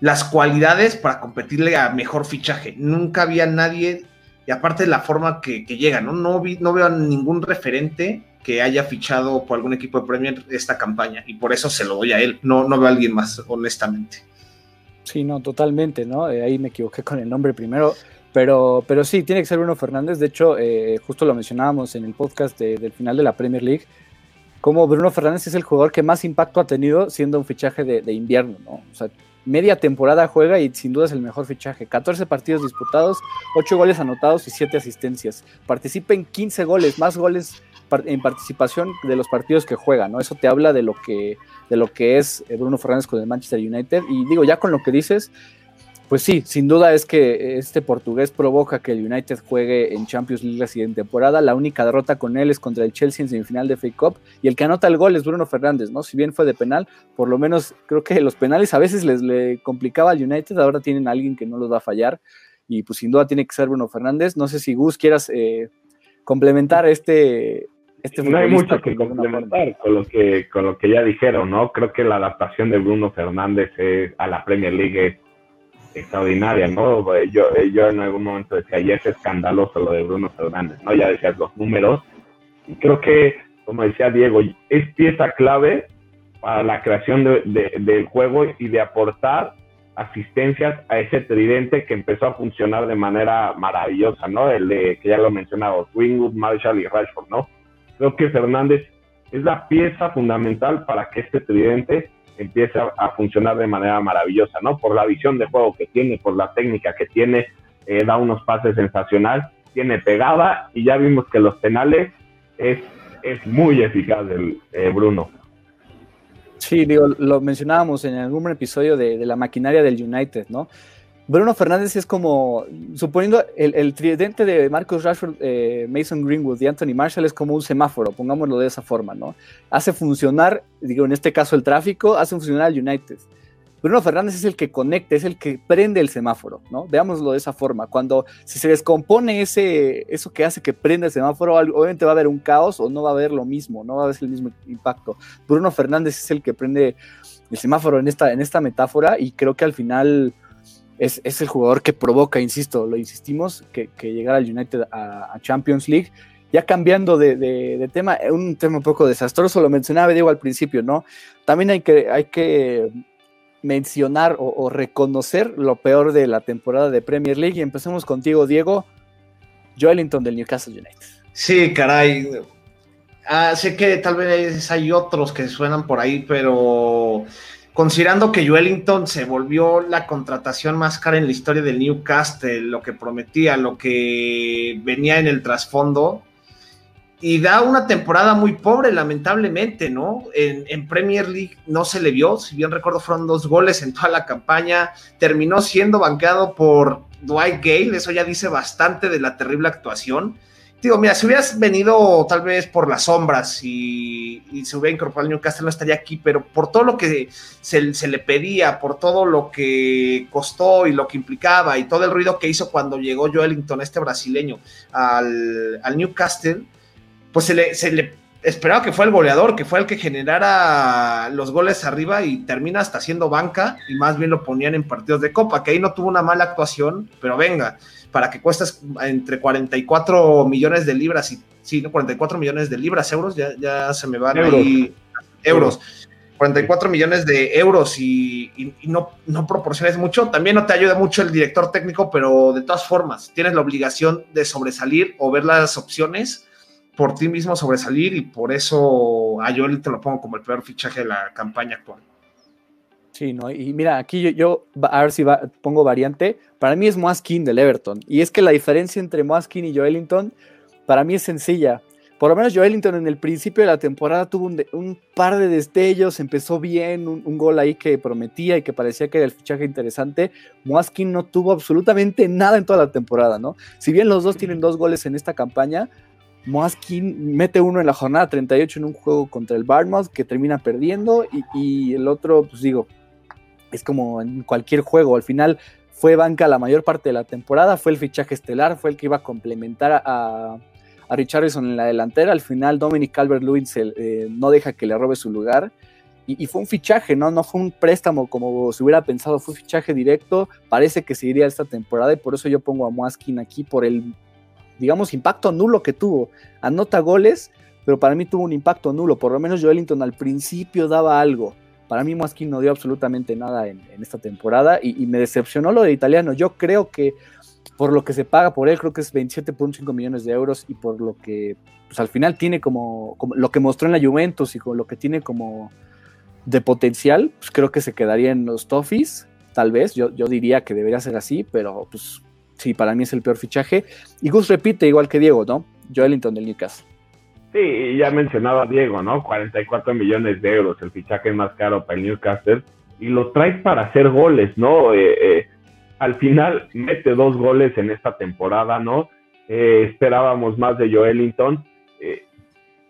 las cualidades para competirle a mejor fichaje. Nunca había nadie, y aparte de la forma que, llega, ¿no? No, vi, no veo a ningún referente que haya fichado por algún equipo de Premier esta campaña y por eso se lo doy a él, no, no veo a alguien más, honestamente. Sí, no, totalmente, ¿no? Eh, ahí me equivoqué con el nombre primero, pero, pero sí, tiene que ser Bruno Fernández, de hecho, eh, justo lo mencionábamos en el podcast del final de la Premier League, como Bruno Fernández es el jugador que más impacto ha tenido siendo un fichaje de, de invierno, ¿no? O sea, media temporada juega y sin duda es el mejor fichaje. 14 partidos disputados, 8 goles anotados y 7 asistencias. Participa en 15 goles, más goles en participación de los partidos que juega, ¿no? Eso te habla de lo que, de lo que es eh, Bruno Fernández con el Manchester United. Y digo, ya con lo que dices, pues sí, sin duda es que este portugués provoca que el United juegue en Champions League la siguiente temporada. La única derrota con él es contra el Chelsea en semifinal de FA Cup y el que anota el gol es Bruno Fernández, ¿no? Si bien fue de penal, por lo menos creo que los penales a veces les le complicaba al United, ahora tienen a alguien que no los va a fallar y pues sin duda tiene que ser Bruno Fernández. No sé si Gus quieras eh, complementar este, este no hay mucho que complementar con lo que, con lo que ya dijeron, ¿no? Creo que la adaptación de Bruno Fernández a la Premier League es extraordinaria, ¿no? Yo, yo en algún momento decía, ya es escandaloso lo de Bruno Fernández, ¿no? Ya decías los números. Y creo que, como decía Diego, es pieza clave para la creación del juego y de aportar asistencias a ese tridente que empezó a funcionar de manera maravillosa, ¿no? El de, que ya lo mencionaba, Wingwood, Marshall y Rashford, ¿no? Creo que Fernández es la pieza fundamental para que este tridente empiece a, funcionar de manera maravillosa, ¿no? Por la visión de juego que tiene, por la técnica que tiene, eh, da unos pases sensacional, tiene pegada y ya vimos que los penales es, es muy eficaz el eh, Bruno. Sí, digo, lo mencionábamos en algún episodio de, de la maquinaria del United, ¿no? Bruno Fernández es como, suponiendo el, tridente de Marcus Rashford, eh, Mason Greenwood y Anthony Marshall es como un semáforo, pongámoslo de esa forma, ¿no? Hace funcionar, digo, en este caso el tráfico, hace funcionar al United. Bruno Fernández es el que conecta, es el que prende el semáforo, ¿no? Veámoslo de esa forma. Cuando si se descompone ese, eso que hace que prenda el semáforo, obviamente va a haber un caos o no va a haber lo mismo, no va a haber el mismo impacto. Bruno Fernández es el que prende el semáforo en esta, en esta metáfora y creo que al final es, el jugador que provoca, insisto, lo insistimos, que, que llegar al United a, Champions League. Ya cambiando de, tema, un tema un poco desastroso, lo mencionaba Diego al principio, ¿no? También hay que, hay que mencionar o, reconocer lo peor de la temporada de Premier League. Y empecemos contigo, Diego, Joelinton del Newcastle United. Sí, caray. Ah, sé que tal vez hay otros que suenan por ahí, pero considerando que Wellington se volvió la contratación más cara en la historia del Newcastle, lo que prometía, lo que venía en el trasfondo, y da una temporada muy pobre, lamentablemente, ¿no? En, Premier League no se le vio, si bien recuerdo fueron dos goles en toda la campaña, terminó siendo banqueado por Dwight Gale, eso ya dice bastante de la terrible actuación digo, mira, si hubieras venido tal vez por las sombras y, se hubiera incorporado al Newcastle, no estaría aquí, pero por todo lo que se, le pedía, por todo lo que costó y lo que implicaba y todo el ruido que hizo cuando llegó Joelinton, este brasileño, al, Newcastle, pues se le, se le esperaba que fue el goleador, que fue el que generara los goles arriba y termina hasta siendo banca y más bien lo ponían en partidos de copa, que ahí no tuvo una mala actuación, pero venga, para que cuestes entre 44 millones de libras y sí, ¿no? 44 millones de libras, euros, ya, ya se me van ahí euros. 44 millones de euros y, no, no proporciones mucho, también no te ayuda mucho el director técnico, pero de todas formas, tienes la obligación de sobresalir o ver las opciones por ti mismo sobresalir y por eso a Joel te lo pongo como el peor fichaje de la campaña actual. Sí, ¿no? Y mira, aquí yo, a ver si pongo variante. Para mí es Moaskin del Everton. Y es que la diferencia entre Moaskin y Joelinton, para mí es sencilla. Por lo menos Joelinton en el principio de la temporada tuvo un, par de destellos, empezó bien, un, gol ahí que prometía y que parecía que era el fichaje interesante. Moaskin no tuvo absolutamente nada en toda la temporada, ¿no? Si bien los dos tienen dos goles en esta campaña, Moaskin mete uno en la jornada 38 en un juego contra el Barmouth que termina perdiendo y el otro, pues digo, es como en cualquier juego, al final fue banca la mayor parte de la temporada, fue el fichaje estelar, fue el que iba a complementar a, a Richardson en la delantera, al final Dominic Calvert-Lewin eh, no deja que le robe su lugar, y, fue un fichaje, ¿no? No fue un préstamo como se hubiera pensado, fue un fichaje directo, parece que seguiría esta temporada, y por eso yo pongo a Moaskin aquí por el, digamos, impacto nulo que tuvo. Anota goles, pero para mí tuvo un impacto nulo, por lo menos Joelinton al principio daba algo, para mí Moaskin no dio absolutamente nada en, esta temporada y, me decepcionó lo de italiano. Yo creo que por lo que se paga por él, creo que es 27.5 millones de euros y por lo que pues, al final tiene como, lo que mostró en la Juventus y con lo que tiene como de potencial, pues creo que se quedaría en los Toffees, tal vez. Yo, yo diría que debería ser así, pero pues sí, para mí es el peor fichaje. Y Gus repite igual que Diego, ¿no? Joelinton del Newcastle. Sí, ya mencionaba Diego, ¿no? 44 millones de euros, el fichaje más caro para el Newcastle, y lo traes para hacer goles, ¿no? Eh, eh, al final mete dos goles en esta temporada, ¿no? Eh, esperábamos más de Joelinton.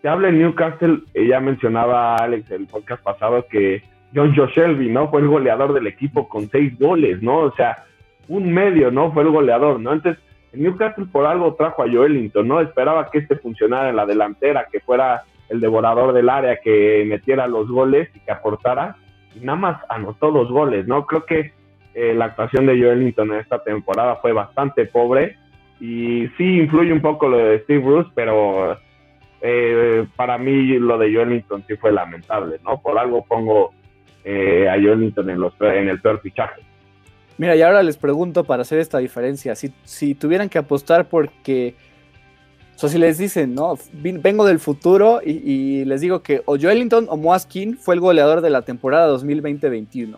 se habla en Newcastle, ya mencionaba Alex el podcast pasado que John Joe Shelby, ¿no? Fue el goleador del equipo con seis goles, ¿no? O sea, un medio, ¿no? Fue el goleador, ¿no? Entonces, Newcastle por algo trajo a Joelinton, ¿no? Esperaba que este funcionara en la delantera, que fuera el devorador del área, que metiera los goles y que aportara. Y nada más anotó los goles, ¿no? Creo que eh, la actuación de Joelinton en esta temporada fue bastante pobre. Y sí influye un poco lo de Steve Bruce, pero eh, para mí lo de Joelinton sí fue lamentable, ¿no? Por algo pongo eh, a Joelinton en, en el peor fichaje. Mira, y ahora les pregunto para hacer esta diferencia, si, si tuvieran que apostar porque, o si les dicen, ¿no? Vengo del futuro y, les digo que o Joelinton o Moaskin fue el goleador de la temporada 2020-21.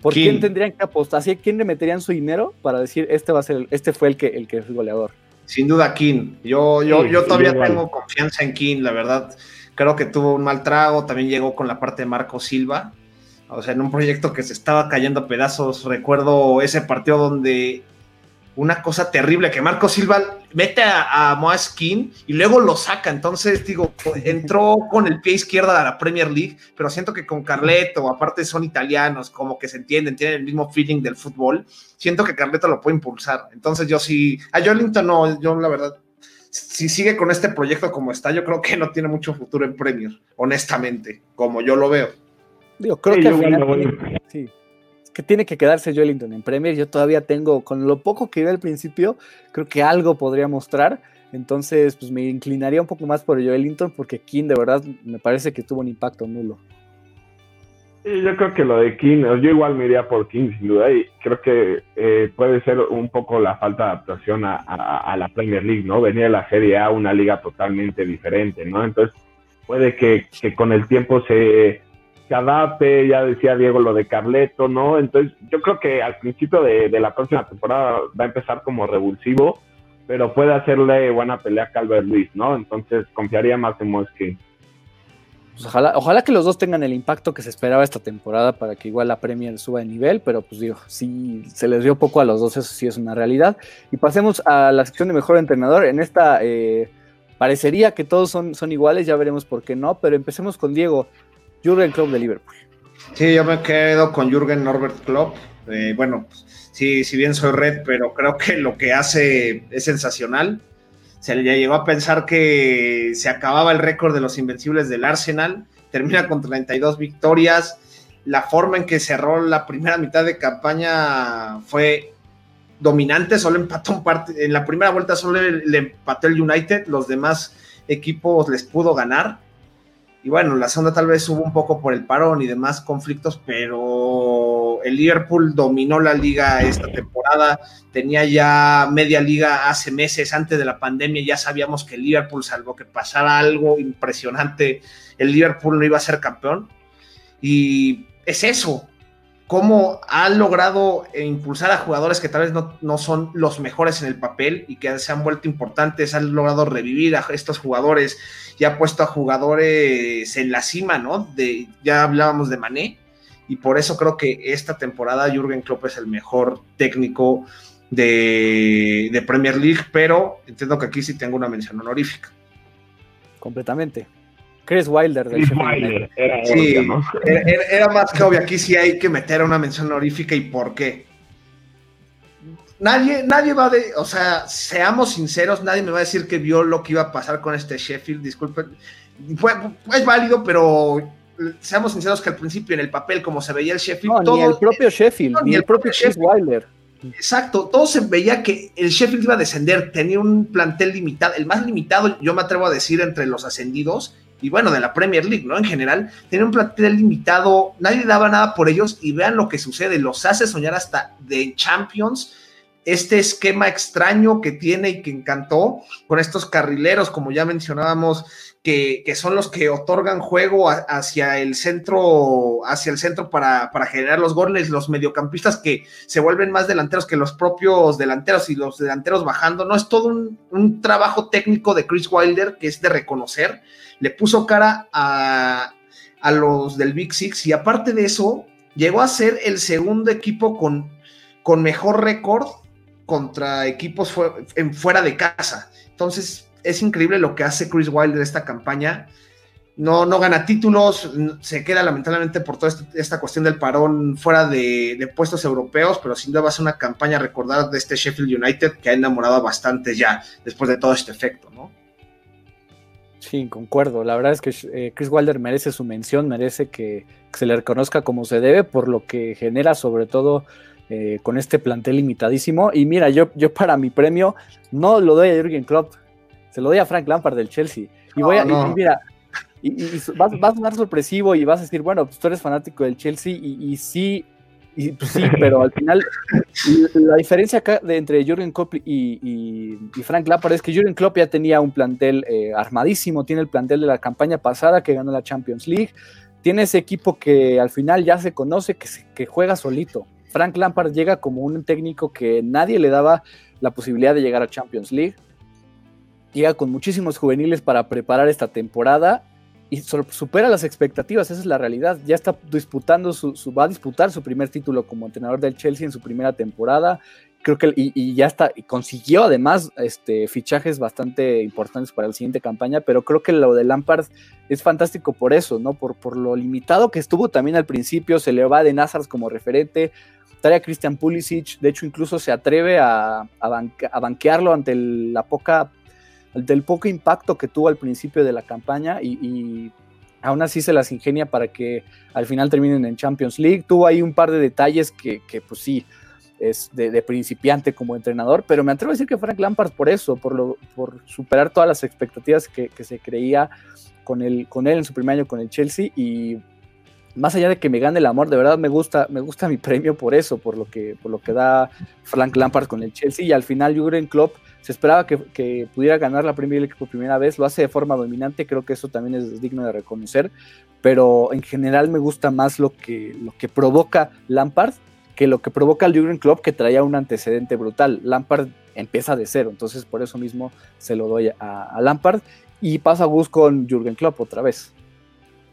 ¿Por quién tendrían que apostar? ¿Así quién le meterían su dinero para decir este va a ser este fue el que el que es el goleador? Sin duda King. Yo, yo, yo todavía tengo confianza en King, la verdad. Creo que tuvo un mal trago, también llegó con la parte de Marco Silva o sea, en un proyecto que se estaba cayendo a pedazos. Recuerdo ese partido donde una cosa terrible que Marco Silva mete a, a Moaskin y luego lo saca. Entonces, digo, entró con el pie izquierdo a la Premier League, pero siento que con Carleto, aparte son italianos, como que se entienden, tienen el mismo feeling del fútbol. Siento que Carleto lo puede impulsar. Entonces, yo sí, a Jolinton no, yo la verdad, si sigue con este proyecto como está, yo creo que no tiene mucho futuro en Premier, honestamente, como yo lo veo. Digo, creo que al final sí, es que tiene que quedarse Joelinton en Premier. Yo todavía tengo, con lo poco que vi al principio, creo que algo podría mostrar. Entonces, pues me inclinaría un poco más por Joelinton porque King de verdad me parece que tuvo un impacto nulo. Sí, yo creo que lo de King, yo igual me iría por King sin duda y creo que eh, puede ser un poco la falta de adaptación a, la Premier League, ¿no? Venía de la Serie A, una liga totalmente diferente, ¿no? Entonces puede que, que con el tiempo se, se ya decía Diego lo de Carleto, ¿no? Entonces yo creo que al principio de, la próxima temporada va a empezar como revulsivo, pero puede hacerle buena pelea a Calvert Luis, ¿no? Entonces confiaría más en Mosquín. Pues ojalá, ojalá que los dos tengan el impacto que se esperaba esta temporada para que igual la Premier suba de nivel, pero pues digo, sí se les dio poco a los dos, eso sí es una realidad. Y pasemos a la sección de mejor entrenador. En esta eh, parecería que todos son, son iguales, ya veremos por qué no, pero empecemos con Diego. Jürgen Klopp de Liverpool. Sí, yo me quedo con Jürgen Norbert Klopp. Eh, bueno, sí, si bien soy red, pero creo que lo que hace es sensacional. Se le llegó a pensar que se acababa el récord de los invencibles del Arsenal. Termina con 32 victorias. La forma en que cerró la primera mitad de campaña fue dominante. Solo empató un parte. En la primera vuelta solo le empató el United. Los demás equipos les pudo ganar y bueno, la segunda tal vez hubo un poco por el parón y demás conflictos, pero el Liverpool dominó la liga esta temporada, tenía ya media liga hace meses antes de la pandemia, ya sabíamos que el Liverpool, salvo que pasara algo impresionante, el Liverpool no iba a ser campeón. Y es eso, cómo ha logrado impulsar a jugadores que tal vez no, son los mejores en el papel y que se han vuelto importantes, ha logrado revivir a estos jugadores y ha puesto a jugadores en la cima, ¿no? De, ya hablábamos de Mané y por eso creo que esta temporada Jürgen Klopp es el mejor técnico de, Premier League, pero entiendo que aquí sí tengo una mención honorífica. Completamente. Chris Wilder. Chris Wilder, era, sí, era, más que obvio. Aquí sí hay que meter una mención honorífica y por qué. Nadie, nadie va de, o sea, seamos sinceros, nadie me va a decir que vio lo que iba a pasar con este Sheffield, disculpen, fue, es válido, pero seamos sinceros que al principio en el papel, como se veía el Sheffield, no, ni el propio Sheffield, ni, el propio, Chris Wilder. Exacto, todo se veía que el Sheffield iba a descender, tenía un plantel limitado, el más limitado, yo me atrevo a decir, entre los ascendidos y bueno, de la Premier League, ¿no? En general, tenía un plantel limitado, nadie daba nada por ellos y vean lo que sucede, los hace soñar hasta de Champions, este esquema extraño que tiene y que encantó con estos carrileros, como ya mencionábamos, que, son los que otorgan juego hacia el centro, hacia el centro para, generar los goles, los mediocampistas que se vuelven más delanteros que los propios delanteros y los delanteros bajando. No es todo un, un trabajo técnico de Chris Wilder que es de reconocer. Le puso cara a, a los del Big Six y aparte de eso, llegó a ser el segundo equipo con, con mejor récord contra equipos en, fuera de casa. Entonces, es increíble lo que hace Chris Wilder esta campaña. No, no gana títulos, se queda lamentablemente por toda este, esta, cuestión del parón fuera de, puestos europeos, pero sin duda va a ser una campaña a recordar de este Sheffield United que ha enamorado bastante ya después de todo este efecto, ¿no? Sí, concuerdo. La verdad es que eh, Chris Wilder merece su mención, merece que, se le reconozca como se debe por lo que genera sobre todo eh, con este plantel limitadísimo. Y mira, yo, yo para mi premio no lo doy a Jürgen Klopp, se lo doy a Frank Lampard del Chelsea. Y voy a, y, mira, y, vas, vas, a sonar sorpresivo y vas a decir, bueno, pues tú eres fanático del Chelsea y, sí, y, pues sí, pero al final la diferencia acá de, entre Jürgen Klopp y, Frank Lampard es que Jürgen Klopp ya tenía un plantel eh, armadísimo, tiene el plantel de la campaña pasada que ganó la Champions League, tiene ese equipo que al final ya se conoce, que, que juega solito. Frank Lampard llega como un técnico que nadie le daba la posibilidad de llegar a Champions League llega con muchísimos juveniles para preparar esta temporada y supera las expectativas, esa es la realidad. Ya está disputando su, va a disputar su primer título como entrenador del Chelsea en su primera temporada. Creo que y, ya está, y consiguió además este, fichajes bastante importantes para la siguiente campaña, pero creo que lo de Lampard es fantástico por eso, ¿no? Por, por lo limitado que estuvo también al principio, se le va de Nazars como referente, trae a Christian Pulisic, de hecho incluso se atreve a, a, banquearlo ante la poca del poco impacto que tuvo al principio de la campaña y, aún así se las ingenia para que al final terminen en Champions League. Tuvo ahí un par de detalles que, pues sí, es de, principiante como entrenador, pero me atrevo a decir que Frank Lampard por eso, por, lo, por superar todas las expectativas que, se creía con, el, con él en su primer año con el Chelsea y más allá de que me gane el amor, de verdad me gusta, me gusta mi premio por eso, por lo que, por lo que da Frank Lampard con el Chelsea y al final Jurgen Klopp se esperaba que, pudiera ganar la Premier League por primera vez, lo hace de forma dominante, creo que eso también es digno de reconocer, pero en general me gusta más lo que, lo que provoca Lampard que lo que provoca el Jurgen Klopp que traía un antecedente brutal. Lampard empieza de cero, entonces por eso mismo se lo doy a, Lampard y pasa Gus con Jürgen Klopp otra vez.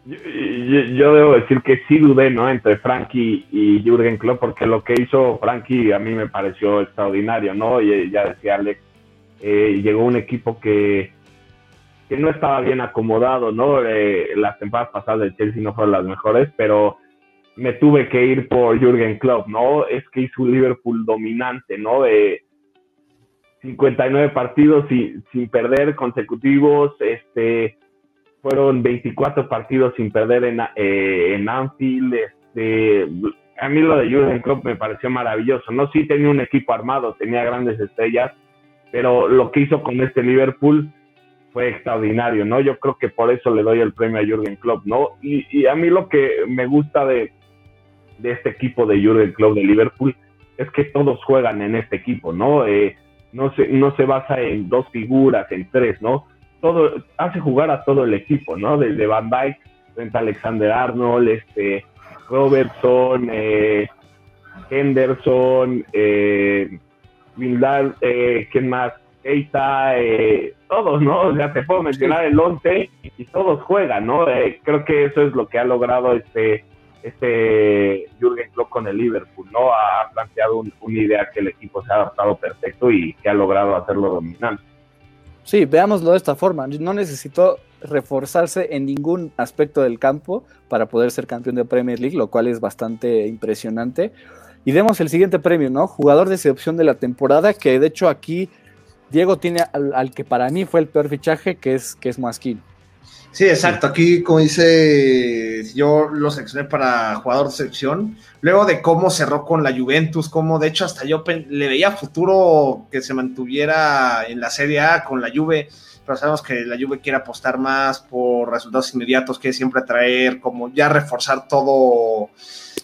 Yo, debo decir que sí dudé, ¿no? Entre Frankie y Jürgen Klopp, porque lo que hizo Frankie a mí me pareció extraordinario, ¿no? Y ya decía Alex, eh, llegó un equipo que, que no estaba bien acomodado, ¿no? Eh, las temporadas pasadas del Chelsea no fueron las mejores, pero me tuve que ir por Jürgen Klopp, ¿no? Es que hizo un Liverpool dominante, ¿no? De 59 partidos sin, sin perder consecutivos, este, fueron 24 partidos sin perder en, eh, en Anfield, este, a mí lo de Jürgen Klopp me pareció maravilloso, ¿no? Sí tenía un equipo armado, tenía grandes estrellas, pero lo que hizo con este Liverpool fue extraordinario, ¿no? Yo creo que por eso le doy el premio a Jürgen Klopp, ¿no? Y, a mí lo que me gusta de, de, este equipo de Jürgen Klopp de Liverpool es que todos juegan en este equipo, ¿no? Eh, no, se, no se basa en dos figuras, en tres, ¿no? Todo, hace jugar a todo el equipo, ¿no? Desde Van Dijk frente a Alexander Arnold, este, Robertson, eh, Henderson, eh, eh, ¿quién más? Keita, eh, todos, ¿no? O sea, te puedo mencionar el 11 y todos juegan, ¿no? Eh, creo que eso es lo que ha logrado este este Jürgen Klopp con el Liverpool, ¿no? Ha planteado una idea que el equipo se ha adaptado perfecto y que ha logrado hacerlo dominante. Sí, veámoslo de esta forma. No necesitó reforzarse en ningún aspecto del campo para poder ser campeón de Premier League, lo cual es bastante impresionante. Y demos el siguiente premio, ¿no? Jugador de excepción de la temporada, que de hecho aquí Diego tiene al, que para mí fue el peor fichaje, que es, que es. Sí, exacto. Aquí, como dice, yo lo seleccioné para jugador de excepción. Luego de cómo cerró con la Juventus, cómo de hecho hasta yo le veía futuro que se mantuviera en la Serie A con la Juve, pero sabemos que la Juve quiere apostar más por resultados inmediatos, quiere siempre traer, como ya reforzar todo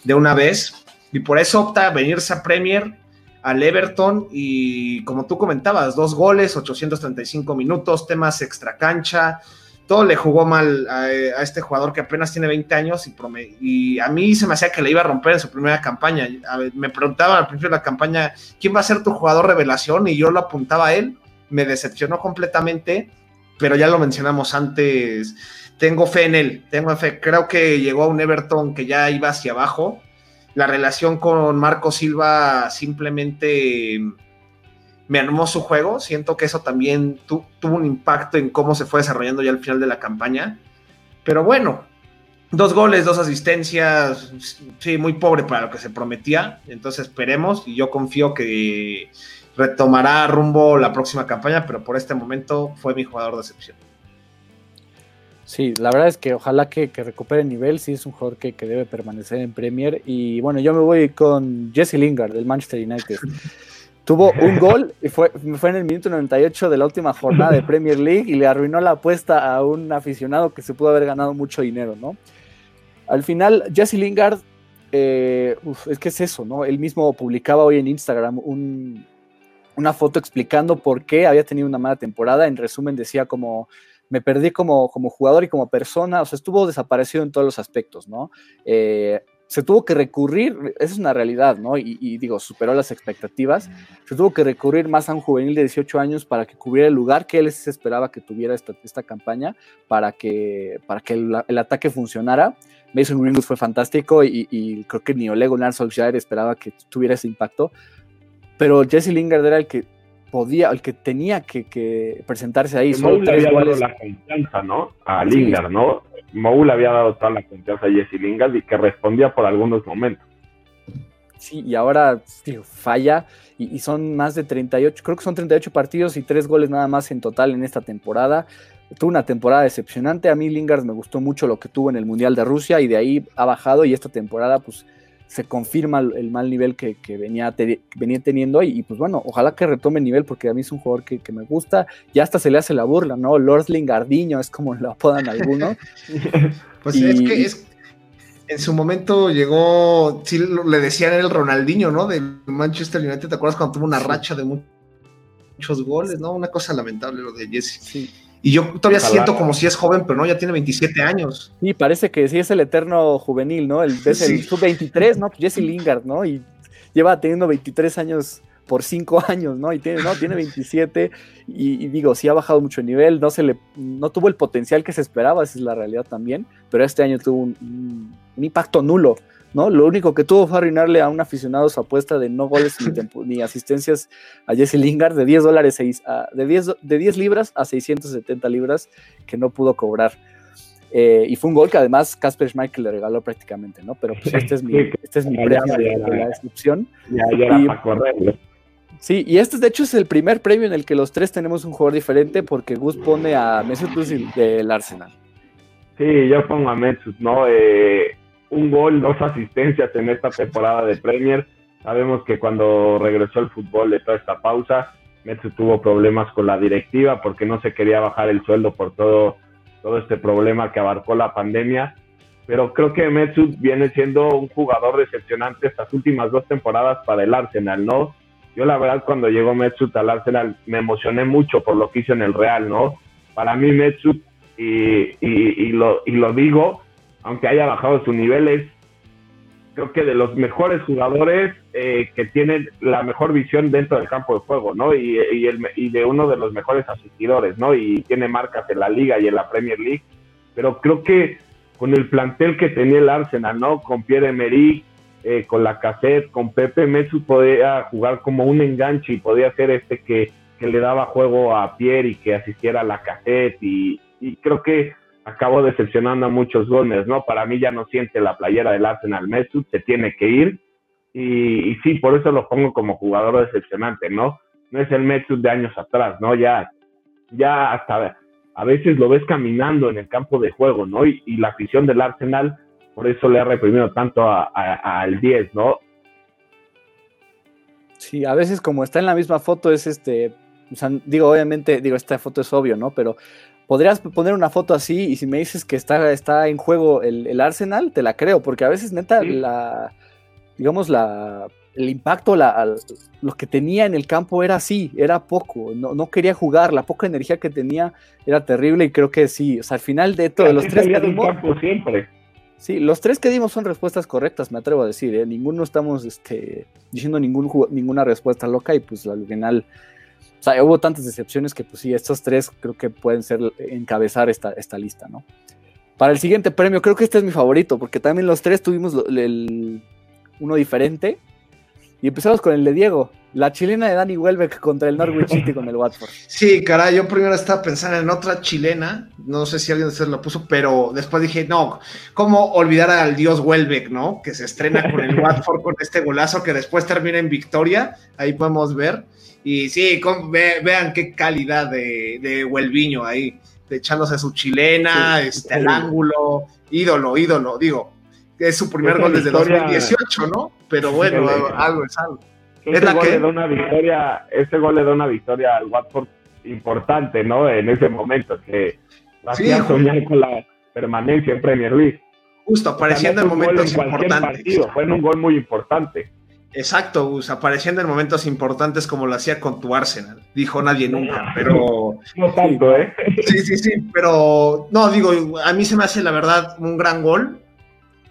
de una vez. Y por eso opta a venirse a Premier al Everton y como tú comentabas, dos goles, 835 minutos, temas extra cancha, todo le jugó mal a, este jugador que apenas tiene 20 años y, a mí se me hacía que le iba a romper en su primera campaña. me preguntaban al principio de la campaña, ¿quién va a ser tu jugador revelación? Y yo lo apuntaba a él, me decepcionó completamente, pero ya lo mencionamos antes, tengo fe en él, tengo fe, creo que llegó a un Everton que ya iba hacia abajo la relación con Marco Silva simplemente me armó su juego. Siento que eso también tuvo un impacto en cómo se fue desarrollando ya al final de la campaña. Pero bueno, dos goles, dos asistencias, sí, muy pobre para lo que se prometía. Entonces esperemos y yo confío que retomará rumbo la próxima campaña, pero por este momento fue mi jugador de excepción. Sí, la verdad es que ojalá que, recupere el nivel, sí es un jugador que, debe permanecer en Premier. Y bueno, yo me voy con Jesse Lingard del Manchester United. Tuvo un gol y fue, fue en el minuto 98 de la última jornada de Premier League y le arruinó la apuesta a un aficionado que se pudo haber ganado mucho dinero, ¿no? Al final, Jesse Lingard, eh, es que es eso, ¿no? Él mismo publicaba hoy en Instagram una foto explicando por qué había tenido una mala temporada. En resumen, decía como me perdí como, como jugador y como persona, o sea, estuvo desaparecido en todos los aspectos, ¿no? Eh, se tuvo que recurrir, esa es una realidad, ¿no? Y, digo, superó las expectativas, se tuvo que recurrir más a un juvenil de 18 años para que cubriera el lugar que él esperaba que tuviera esta, esta campaña, para que, para que el, ataque funcionara. Mason Greenwood fue fantástico y, creo que ni Ole Gunnar Solskjaer esperaba que tuviera ese impacto, pero Jesse Lingard era el que podía, el que tenía que, presentarse ahí. Mou le había dado la confianza, ¿no? A Lingard, ¿no? Mou le había dado toda la confianza a Jesse Lingard y que respondía por algunos momentos. Sí, y ahora falla y, son más de 38, creo que son 38 partidos y 3 goles nada más en total en esta temporada. Tuvo una temporada decepcionante. A mí Lingard me gustó mucho lo que tuvo en el Mundial de Rusia y de ahí ha bajado y esta temporada pues se confirma el mal nivel que, venía, venía teniendo y, pues bueno, ojalá que retome el nivel porque a mí es un jugador que, me gusta y hasta se le hace la burla, ¿no? Lord Lingardiño es como lo apodan algunos. pues es que en su momento llegó, sí le decían el Ronaldinho, ¿no? De Manchester United, ¿te acuerdas cuando tuvo una racha de muchos goles, ¿no? Una cosa lamentable lo de Jesse. Sí. Y yo todavía siento como si es joven, pero no, ya tiene 27 años. Sí, parece que sí es el eterno juvenil, ¿no? El, es el sub-23, ¿no? Jesse Lingard, ¿no? Y lleva teniendo 23 años por 5 años, ¿no? Y tiene, ¿no? Tiene 27 y, digo, sí ha bajado mucho el nivel, no, se le, no tuvo el potencial que se esperaba, esa es la realidad también, pero este año tuvo un impacto nulo ¿no? Lo único que tuvo fue arruinarle a un aficionado su apuesta de no goles ni, asistencias a Jesse Lingard de 10 dólares, de 10, de 10 libras a 670 libras que no pudo cobrar. Eh, y fue un gol que además Casper Schmeichel le regaló prácticamente, ¿no? Pero pues este es mi, este es mi premio de, la descripción. Ya, ya era para correr, Sí, y este de hecho es el primer premio en el que los tres tenemos un jugador diferente porque Gus pone a Mesut Özil del Arsenal. Sí, yo pongo a Mesut, ¿no? Eh, un gol, dos asistencias en esta temporada de Premier. Sabemos que cuando regresó el fútbol de toda esta pausa, Metsu tuvo problemas con la directiva porque no se quería bajar el sueldo por todo, todo este problema que abarcó la pandemia. Pero creo que Metsu viene siendo un jugador decepcionante estas últimas dos temporadas para el Arsenal, ¿no? Yo la verdad cuando llegó Metsu al Arsenal me emocioné mucho por lo que hizo en el Real, ¿no? Para mí Metsu, y, y, lo, y lo digo, aunque haya bajado sus niveles, creo que de los mejores jugadores eh, que tienen la mejor visión dentro del campo de juego, ¿no? Y, y, de uno de los mejores asistidores, ¿no? Y tiene marcas en la liga y en la Premier League. Pero creo que con el plantel que tenía el Arsenal, ¿no? Con Pierre Emerick, eh, con la cassette, con Pepe Messi podía jugar como un enganche y podía ser este que, que le daba juego a Pierre y que asistiera a la cassette y, y creo que acabó decepcionando a muchos goles, ¿no? Para mí ya no siente la playera del Arsenal Mesut, se tiene que ir. Y, sí, por eso lo pongo como jugador decepcionante, ¿no? No es el Mesut de años atrás, ¿no? Ya, ya hasta a veces lo ves caminando en el campo de juego, ¿no? Y, la afición del Arsenal, por eso le ha reprimido tanto al 10, ¿no? Sí, a veces como está en la misma foto es este, o sea, digo, obviamente, digo, esta foto es obvio, ¿no? Pero podrías poner una foto así y si me dices que está, está en juego el, Arsenal, te la creo, porque a veces neta la, digamos, la, el impacto, la, lo que tenía en el campo era así, era poco, no, no, quería jugar, la poca energía que tenía era terrible y creo que sí, o sea, al final de todos los tres que dimos... siempre. Sí, los tres que dimos son respuestas correctas, me atrevo a decir, ¿eh? ninguno estamos este, diciendo ningún, ninguna respuesta loca y pues al final o sea, hubo tantas decepciones que, pues sí, estos tres creo que pueden ser encabezar esta, esta lista, ¿no? Para el siguiente premio, creo que este es mi favorito, porque también los tres tuvimos el, uno diferente. Y empezamos con el de Diego, la chilena de Danny Welbeck contra el Norwich City con el Watford. Sí, caray, yo primero estaba pensando en otra chilena, no sé si alguien de ustedes lo puso, pero después dije, no, ¿cómo olvidar al dios Welbeck, no? Que se estrena con el Watford con este golazo que después termina en victoria, ahí podemos ver. Y sí, vean qué calidad de, de Huelviño ahí, echándose su chilena, este, al ángulo, ídolo, ídolo, digo, es su primer gol desde 2018, ¿no? Pero bueno, algo es algo. Ese gol le da una victoria, ese gol le da una victoria al Watford importante, ¿no? En ese momento que hacía soñar con la permanencia en Premier League. Justo, apareciendo en momentos importantes. fue en un gol muy importante. Exacto, Gus, apareciendo en momentos importantes como lo hacía con tu Arsenal. Dijo nadie nunca, pero. No tanto, ¿eh? Sí, sí, sí, pero. No, digo, a mí se me hace la verdad un gran gol.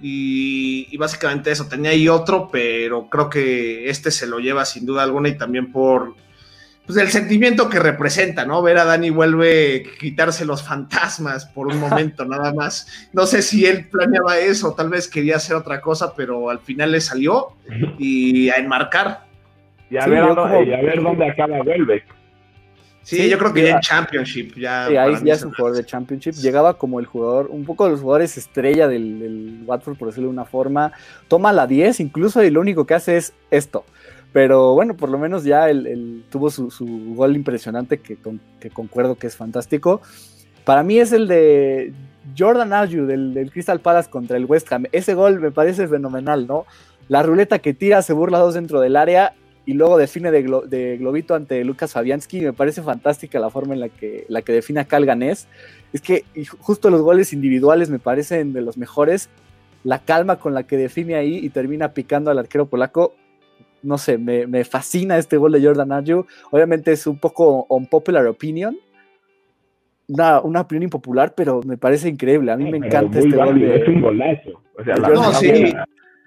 Y, y, básicamente eso, tenía ahí otro, pero creo que este se lo lleva sin duda alguna y también por pues el sentimiento que representa, ¿no? Ver a Dani vuelve a quitarse los fantasmas por un momento nada más. No sé si él planeaba eso, tal vez quería hacer otra cosa, pero al final le salió y a enmarcar. Y a, ver, dónde acaba Welbeck. Sí, yo creo que ya en Championship. Ya sí, ahí ya es un jugador de Championship. Llegaba como el jugador, un poco de los jugadores estrella del, del Watford, por decirlo de una forma. Toma la 10 incluso y lo único que hace es esto. Pero bueno, por lo menos ya él, tuvo su, gol impresionante que, que, concuerdo que es fantástico. Para mí es el de Jordan Ayew del, Crystal Palace contra el West Ham. Ese gol me parece fenomenal, ¿no? La ruleta que tira, se burla dos dentro del área y luego define de, globito ante Lucas Fabianski. Me parece fantástica la forma en la que, la que define acá el ganés. Es que justo los goles individuales me parecen de los mejores. La calma con la que define ahí y termina picando al arquero polaco no sé, me, fascina este gol de Jordan Ayew. Obviamente es un poco un popular opinion, una, una, opinión impopular, pero me parece increíble. A mí me encanta este gol. Es un golazo. no, sí.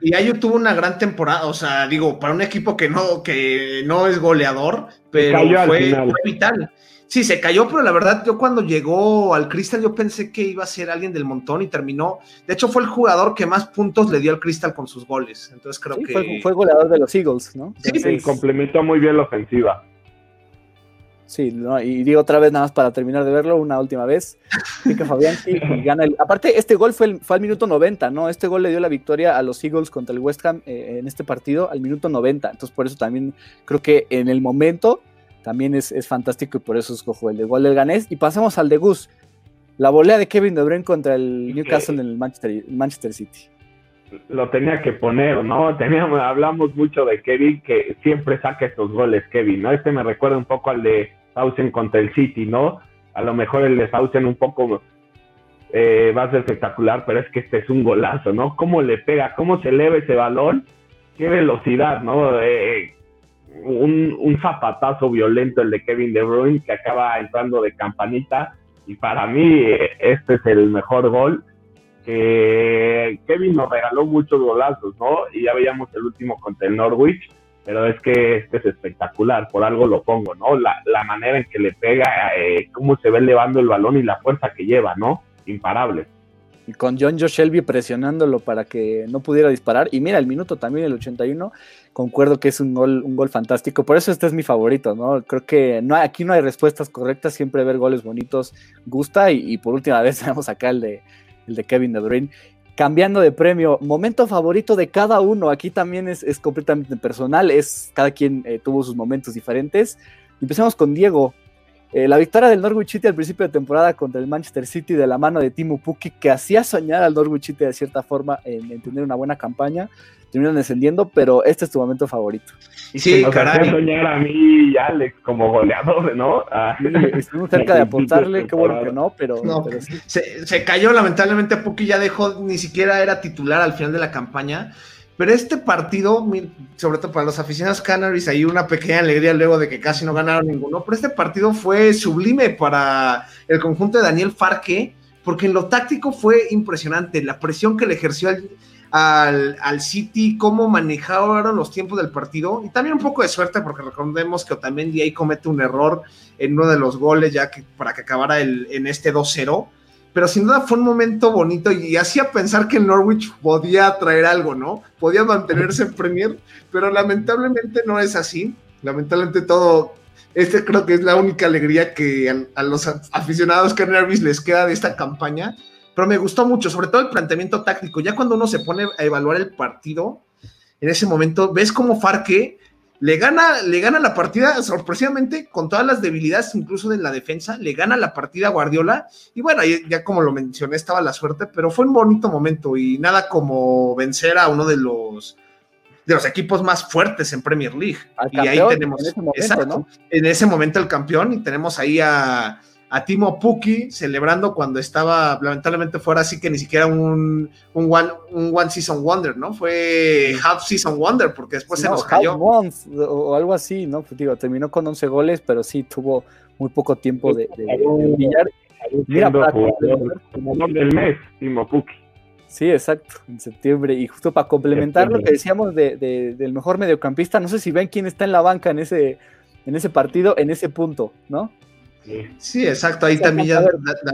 Y Ayew tuvo una gran temporada, o sea, digo, para un equipo que no, que no es goleador, pero fue, fue, vital. Sí, se cayó, pero la verdad, yo cuando llegó al Crystal, yo pensé que iba a ser alguien del montón y terminó. De hecho, fue el jugador que más puntos le dio al Crystal con sus goles. Entonces creo que. Fue, fue, goleador de los Eagles, ¿no? Sí, complementó muy bien la ofensiva. Sí, y digo otra vez, nada más para terminar de verlo, una última vez. Pica Fabián y gana el. Aparte, este gol fue, fue al minuto 90, ¿no? Este gol le dio la victoria a los Eagles contra el West Ham eh, en este partido al minuto 90. Entonces, por eso también creo que en el momento también es, fantástico y por eso escojo el de gol del ganés. Y pasemos al de Gus. La volea de Kevin De Bruyne contra el Newcastle en el Manchester, Manchester City. Lo tenía que poner, ¿no? Teníamos, hablamos mucho de Kevin, que siempre saca estos goles, Kevin, ¿no? Este me recuerda un poco al de Sausen contra el City, ¿no? A lo mejor el de Sausen un poco eh, va a ser espectacular, pero es que este es un golazo, ¿no? Cómo le pega, cómo se eleva ese balón, qué velocidad, ¿no? Eh, un, un, zapatazo violento el de Kevin De Bruyne que acaba entrando de campanita y para mí este es el mejor gol que Kevin nos regaló muchos golazos, ¿no? Y ya veíamos el último contra el Norwich, pero es que este es espectacular, por algo lo pongo, ¿no? La, la manera en que le pega, eh, cómo se ve elevando el balón y la fuerza que lleva, ¿no? Imparable. Y con John Joe Shelby presionándolo para que no pudiera disparar. Y mira, el minuto también, el 81, concuerdo que es un gol, un gol fantástico. Por eso este es mi favorito, ¿no? Creo que no, aquí no hay respuestas correctas, siempre ver goles bonitos gusta. Y, por última vez tenemos acá el de, el de Kevin De Bruyne cambiando de premio, momento favorito de cada uno, aquí también es, completamente personal, es cada quien eh, tuvo sus momentos diferentes. Empecemos con Diego. Eh, la victoria del Norwich City al principio de temporada contra el Manchester City de la mano de Timo Pukki, que hacía soñar al Norwich City de cierta forma en tener una buena campaña, terminan descendiendo, pero este es tu momento favorito. sí, caray. soñar a mí y Alex como goleador, ¿no? Ah, estuvimos cerca de apuntarle, qué bueno que no, pero, se, cayó lamentablemente, Puki ya dejó, ni siquiera era titular al final de la campaña. Pero este partido, sobre todo para los aficionados Canaries, hay una pequeña alegría luego de que casi no ganaron ninguno. Pero este partido fue sublime para el conjunto de Daniel Farque, porque en lo táctico fue impresionante. La presión que le ejerció al, al, al, City, cómo manejaron los tiempos del partido y también un poco de suerte porque recordemos que Otamendi ahí comete un error en uno de los goles ya que para que acabara el, en este 2-0, pero sin duda fue un momento bonito y hacía pensar que Norwich podía traer algo, ¿no? Podía mantenerse en Premier, pero lamentablemente no es así. Lamentablemente todo, este creo que es la única alegría que a, los aficionados Nervis les queda de esta campaña pero me gustó mucho, sobre todo el planteamiento táctico. Ya cuando uno se pone a evaluar el partido, en ese momento ves como Farque le gana, le gana la partida sorpresivamente con todas las debilidades, incluso de la defensa, le gana la partida a Guardiola. Y bueno, ya como lo mencioné, estaba la suerte, pero fue un bonito momento y nada como vencer a uno de los de los equipos más fuertes en Premier League. y ahí tenemos, en ese momento el campeón, y tenemos ahí a, a Timo Puki celebrando cuando estaba lamentablemente fuera así que ni siquiera un, un, one, un one Season Wonder, ¿no? Fue Half Season Wonder porque después se nos cayó. o algo así, ¿no? Pues digo, terminó con 11 goles, pero sí tuvo muy poco tiempo de, brillar. Mira, como del mes, Timo Puki. Sí, exacto, en septiembre. Y justo para complementar lo que decíamos de, del mejor mediocampista, no sé si ven quién está en la banca en ese, en ese partido, en ese punto, ¿no? Sí, exacto, ahí también ya.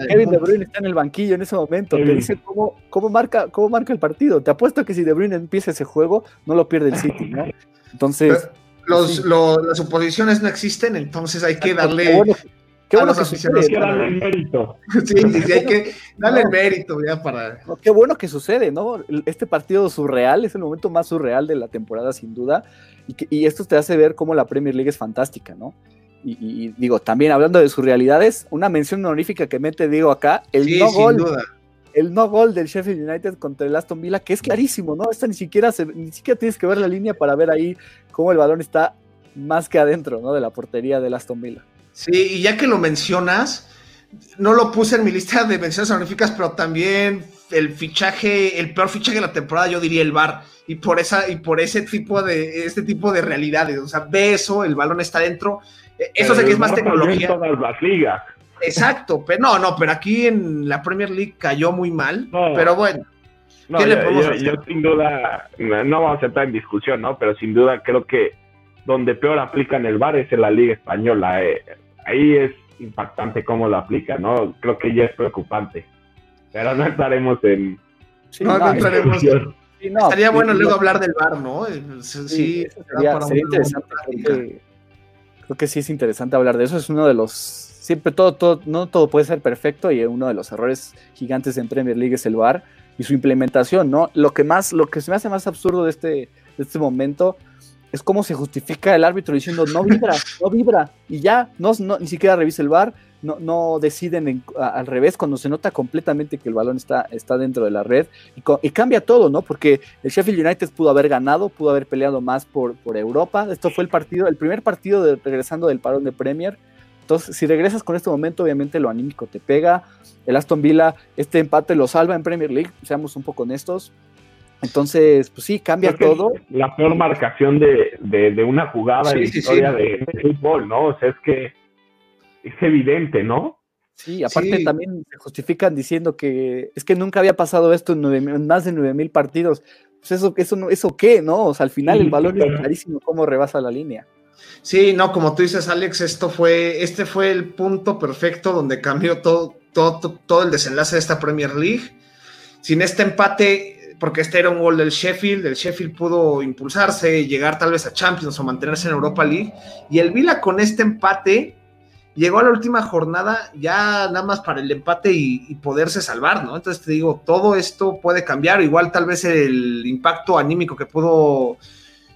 Kevin De Bruyne está en el banquillo en ese momento, te dice cómo, cómo, marca, cómo marca el partido. Te apuesto que si De Bruyne empieza ese juego, no lo pierde el City, ¿no? Entonces. Los, las suposiciones no existen, entonces hay que darle. Qué bueno, que sucede. que darle el mérito. Sí, sí, hay que darle el mérito ya para. qué bueno que sucede, ¿no? Este partido surreal es el momento más surreal de la temporada, sin duda. Y, que, y esto te hace ver cómo la Premier League es fantástica, ¿no? Y, digo, también hablando de sus realidades, una mención honorífica que mete digo acá, el no gol. El no gol del Sheffield United contra el Aston Villa, que es clarísimo, ¿no? Esta ni siquiera ni siquiera tienes que ver la línea para ver ahí cómo el balón está más que adentro, ¿no? De la portería del Aston Villa. Sí, y ya que lo mencionas, no lo puse en mi lista de menciones honoríficas, pero también el fichaje, el peor fichaje de la temporada, yo diría el VAR. Y por esa, y por ese tipo de, este tipo de realidades. O sea, ve eso, el balón está adentro eso sé que es más tecnología. todas las ligas. Exacto, pero no, no, pero aquí en la Premier League cayó muy mal, pero bueno. ¿qué le podemos yo, yo, sin duda, no vamos a entrar en discusión, ¿no? Pero sin duda creo que donde peor aplican el VAR es en la Liga Española. Eh, ahí es impactante cómo lo aplican, ¿no? Creo que ya es preocupante. Pero no estaremos en... no, no, estaremos... Estaría bueno luego hablar del VAR, ¿no? Sí, sería, interesante creo que sí es interesante hablar de eso. Es uno de los. Siempre todo, todo, no todo puede ser perfecto y uno de los errores gigantes en Premier League es el VAR y su implementación, ¿no? Lo que más, lo que se me hace más absurdo de este, este momento es cómo se justifica el árbitro diciendo no vibra, no vibra, y ya, no, no ni siquiera revisa el VAR, no, no deciden al revés cuando se nota completamente que el balón está, está dentro de la red y, cambia todo, ¿no? Porque el Sheffield United pudo haber ganado, pudo haber peleado más por, por Europa. Esto fue el partido, el primer partido de, regresando del parón de Premier. Entonces, si regresas con este momento, obviamente lo anímico te pega. El Aston Villa, este empate lo salva en Premier League, seamos un poco honestos. Entonces, pues sí, cambia todo. La peor marcación de, de, una jugada en la historia de, fútbol, ¿no? O sea, es que es evidente, ¿no? Sí, aparte también se justifican diciendo que es que nunca había pasado esto en, más de 9000 partidos. Pues eso, eso, eso qué, ¿no? O sea, al final el valor es clarísimo cómo rebasa la línea. Sí, no, como tú dices, Alex, esto fue, este fue el punto perfecto donde cambió todo, todo, todo el desenlace de esta Premier League. Sin este empate, porque este era un gol del Sheffield, el Sheffield pudo impulsarse, llegar tal vez a Champions o mantenerse en Europa League. Y el Vila con este empate llegó a la última jornada ya nada más para el empate y, poderse salvar, ¿no? Entonces te digo, todo esto puede cambiar, igual tal vez el impacto anímico que pudo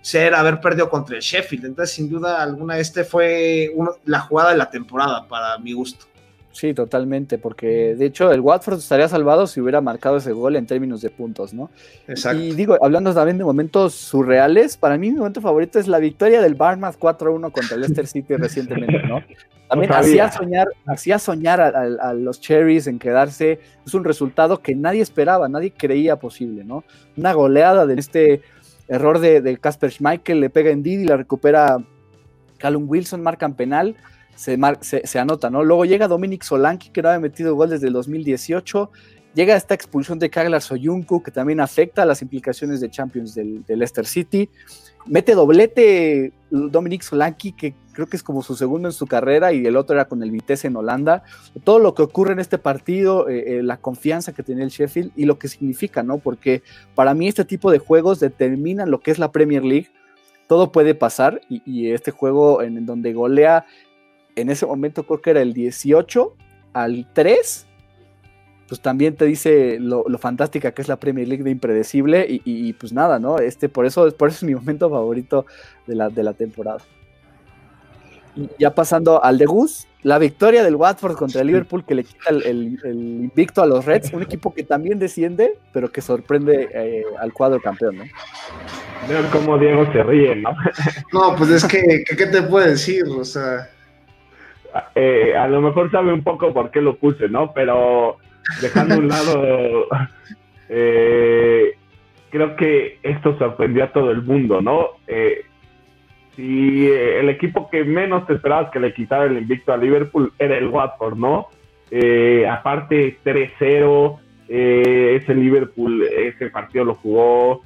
ser haber perdido contra el Sheffield, entonces sin duda alguna este fue la jugada de la temporada para mi gusto. Sí, totalmente, porque de hecho el Watford estaría salvado si hubiera marcado ese gol en términos de puntos, ¿no? Exacto. Y digo, hablando también de momentos surreales, para mí mi momento favorito es la victoria del Barmouth 4-1 contra el Leicester City recientemente, ¿no? También hacía soñar, hacía soñar a, los Cherries en quedarse. Es un resultado que nadie esperaba, nadie creía posible, ¿no? Una goleada de este error de Casper Schmeichel, le pega en Didi, la recupera Callum Wilson, marcan penal se, anota, ¿no? Luego llega Dominic Solanki, que no había metido gol desde el 2018. Llega esta expulsión de Kaglar Soyuncu, que también afecta a las implicaciones de Champions del, Leicester City. Mete doblete Dominic Solanki, que creo que es como su segundo en su carrera, y el otro era con el Vitesse en Holanda. Todo lo que ocurre en este partido, eh, eh, la confianza que tiene el Sheffield y lo que significa, ¿no? Porque para mí este tipo de juegos determinan lo que es la Premier League. Todo puede pasar y, este juego en donde golea en ese momento creo que era el 18 al 3, pues también te dice lo, fantástica que es la Premier League de impredecible y, pues nada, ¿no? Este, por, eso, por eso es mi momento favorito de la, de la temporada. Y ya pasando al de Gus, la victoria del Watford contra el Liverpool que le quita el, invicto a los Reds, un equipo que también desciende, pero que sorprende eh, al cuadro campeón, ¿no? Veo cómo Diego se ríe, ¿no? No, pues es que, ¿qué te puedo decir? O sea, eh, a lo mejor sabe un poco por qué lo puse, ¿no? Pero dejando un lado, eh, creo que esto sorprendió a todo el mundo, ¿no? Eh, si el equipo que menos te esperabas que le quitara el invicto a Liverpool era el Watford, ¿no? aparte 3-0, ese Liverpool, ese partido lo jugó.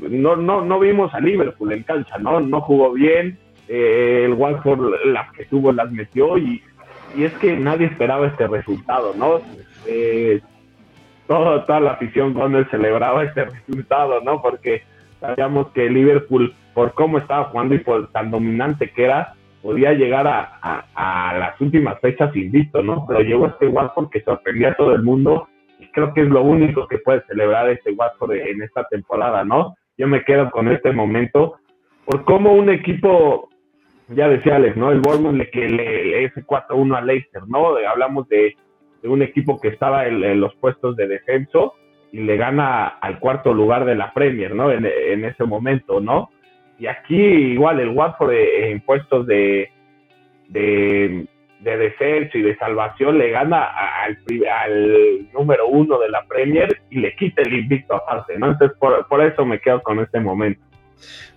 No, no, no vimos a Liverpool en cancha, ¿no? No jugó bien eh, el Watford las que tuvo las metió y, es que nadie esperaba este resultado, ¿no? Eh, toda la afición él celebraba este resultado, ¿no? Porque sabíamos que Liverpool, por cómo estaba jugando y por tan dominante que era, podía llegar a, las últimas fechas invicto, ¿no? Pero llegó este Watford que sorprendía a todo el mundo y creo que es lo único que puede celebrar este Watford en esta temporada, ¿no? Yo me quedo con este momento por cómo un equipo ya decía Alex, ¿no? El Bournemouth le, que le, ese 4-1 a Leicester, ¿no? hablamos de, un equipo que estaba en, los puestos de descenso y le gana al cuarto lugar de la Premier, ¿no? En, ese momento, ¿no? Y aquí igual el Watford en puestos de, de, descenso y de salvación le gana al, al número uno de la Premier y le quita el invicto aparte, ¿no? Entonces por, por eso me quedo con este momento.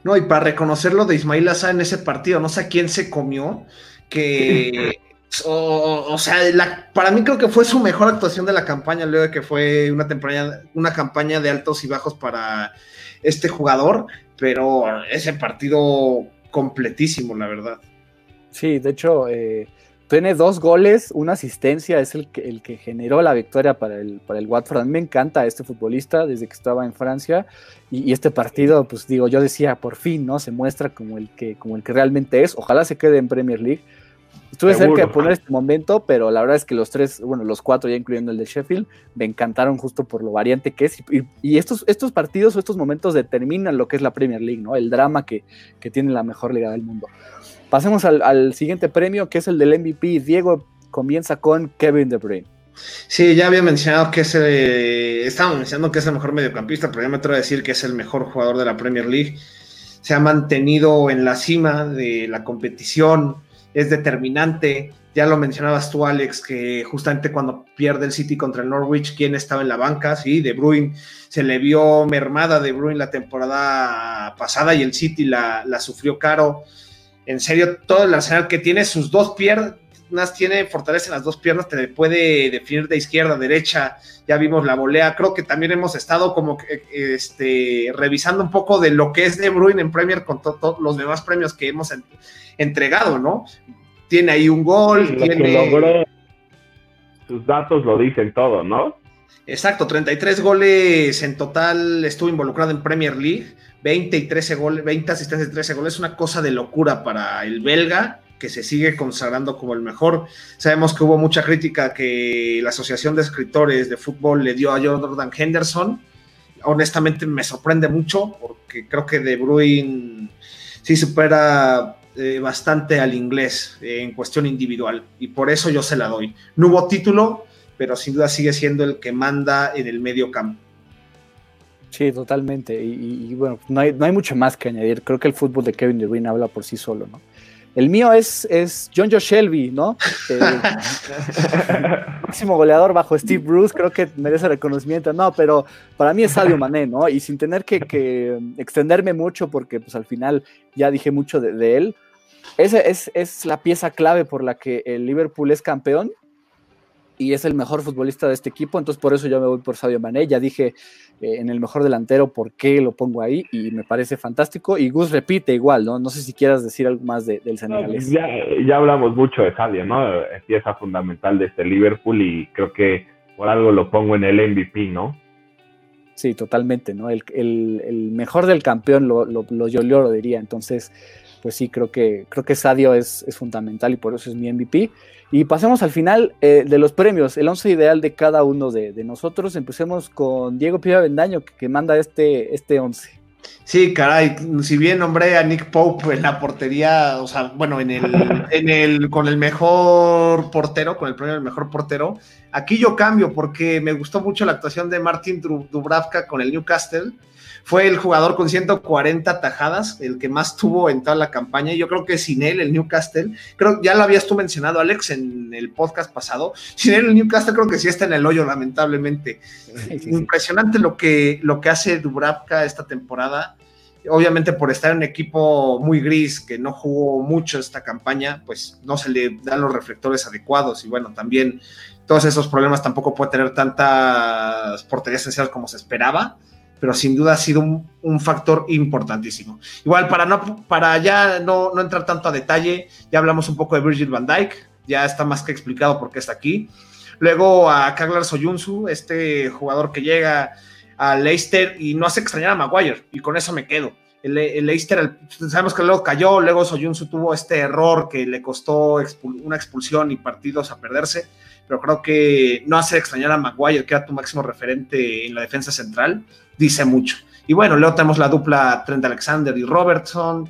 No, y para reconocerlo de Ismail Azar en ese partido, no sé a quién se comió, que, o, sea, para mí creo que fue su mejor actuación de la campaña, luego de que fue una, temporada, una campaña de altos y bajos para este jugador, pero ese partido completísimo, la verdad. Sí, de hecho, eh, tiene dos goles, una asistencia, es el que, el que generó la victoria para el, para el Watford. A mí me encanta este futbolista desde que estaba en Francia y, este partido, pues digo, yo decía, por fin, ¿no? Se muestra como el que, como el que realmente es. Ojalá se quede en Premier League. Estuve cerca de poner este momento, pero la verdad es que los tres, bueno, los cuatro ya incluyendo el de Sheffield, me encantaron justo por lo variante que es. Y, estos, estos partidos o estos momentos determinan lo que es la Premier League, ¿no? El drama que, que tiene la mejor liga del mundo. Pasemos al, siguiente premio, que es el del MVP. Diego comienza con Kevin De Bruyne. Sí, ya había mencionado que es el, estábamos mencionando que es el mejor mediocampista, pero ya me atrevo a decir que es el mejor jugador de la Premier League. Se ha mantenido en la cima de la competición, es determinante. Ya lo mencionabas tú, Alex, que justamente cuando pierde el City contra el Norwich, ¿quién estaba en la banca? Sí, De Bruyne. Se le vio mermada De Bruyne la temporada pasada y el City la, la sufrió caro en serio, todo el arsenal que tiene, sus dos piernas, tiene fortaleza en las dos piernas, te puede definir de izquierda a derecha, ya vimos la volea, creo que también hemos estado como que, este, revisando un poco de lo que es De Bruyne en Premier con todos los demás premios que hemos entregado, ¿no? Tiene ahí un gol, tiene... sus datos lo dicen todo, ¿no? Exacto, 33 goles en total estuvo involucrado en Premier League, 20 y 13 goles, 20 asistencias y 13 goles, es una cosa de locura para el belga que se sigue consagrando como el mejor. Sabemos que hubo mucha crítica que la Asociación de Escritores de Fútbol le dio a Jordan Henderson. Honestamente me sorprende mucho porque creo que De Bruyne sí supera eh, bastante al inglés en cuestión individual y por eso yo se la doy. No hubo título, pero sin duda sigue siendo el que manda en el medio campo. Sí, totalmente. Y, bueno, no hay, no hay, mucho más que añadir. Creo que el fútbol de Kevin Bruyne habla por sí solo, ¿no? El mío es, es John Joe Shelby, ¿no? máximo goleador bajo Steve Bruce, creo que merece reconocimiento. No, pero para mí es Sadio Mané, ¿no? Y sin tener que, extenderme mucho, porque pues al final ya dije mucho de, él. Esa es, es la pieza clave por la que el Liverpool es campeón y es el mejor futbolista de este equipo, entonces por eso yo me voy por Sadio Mané. Ya dije eh, en el mejor delantero por qué lo pongo ahí y me parece fantástico. Y Gus repite igual, ¿no? No sé si quieras decir algo más del senegalés. ya, ya, hablamos mucho de Sadio, ¿no? Pieza fundamental de este Liverpool y creo que por algo lo pongo en el MVP, ¿no? Sí, totalmente, ¿no? El, mejor del campeón lo, lo, lo, yo lo diría. Entonces, pues sí, creo que, creo que Sadio es, es fundamental y por eso es mi MVP. Y pasemos al final eh, de los premios, el once ideal de cada uno de, nosotros. Empecemos con Diego Piva Bendaño, que, manda este, este once. Sí, caray, si bien nombré a Nick Pope en la portería, o sea, bueno, en el, en el, con el mejor portero, con el premio del mejor portero, aquí yo cambio porque me gustó mucho la actuación de Martin Dubravka con el Newcastle fue el jugador con 140 tajadas, el que más tuvo en toda la campaña. Y yo creo que sin él, el Newcastle, creo ya lo habías tú mencionado, Alex, en el podcast pasado. Sin él, el Newcastle creo que sí está en el hoyo, lamentablemente. Impresionante lo que, lo que hace Dubravka esta temporada. Obviamente por estar en un equipo muy gris, que no jugó mucho esta campaña, pues no se le dan los reflectores adecuados. Y bueno, también todos esos problemas tampoco puede tener tantas porterías esenciales como se esperaba pero sin duda ha sido un, factor importantísimo. Igual, para, no, para ya no, entrar tanto a detalle, ya hablamos un poco de Virgil van Dijk, ya está más que explicado por qué está aquí. Luego a Kaglar Soyuncu, este jugador que llega a Leicester y no hace extrañar a Maguire, y con eso me quedo. El, Leicester, sabemos que luego cayó, luego Soyuncu tuvo este error que le costó una expulsión y partidos a perderse, pero creo que no hace extrañar a Maguire, que era tu máximo referente en la defensa central, dice mucho. Y bueno, luego tenemos la dupla Trent Alexander y Robertson,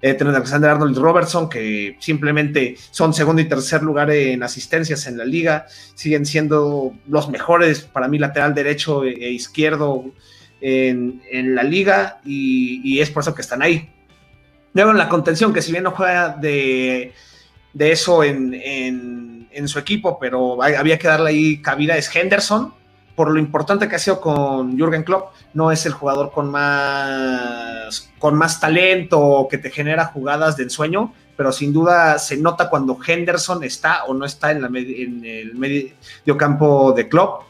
eh, Trent Alexander Arnold y Robertson, que simplemente son segundo y tercer lugar en asistencias en la liga, siguen siendo los mejores para mí lateral derecho e, e izquierdo en, la liga y, es por eso que están ahí. Luego en la contención, que si bien no juega de, eso en, en, su equipo, pero había que darle ahí cabida, es Henderson, por lo importante que ha sido con Jürgen Klopp, no es el jugador con más, con más talento que te genera jugadas de ensueño, pero sin duda se nota cuando Henderson está o no está en, el medio campo de Klopp.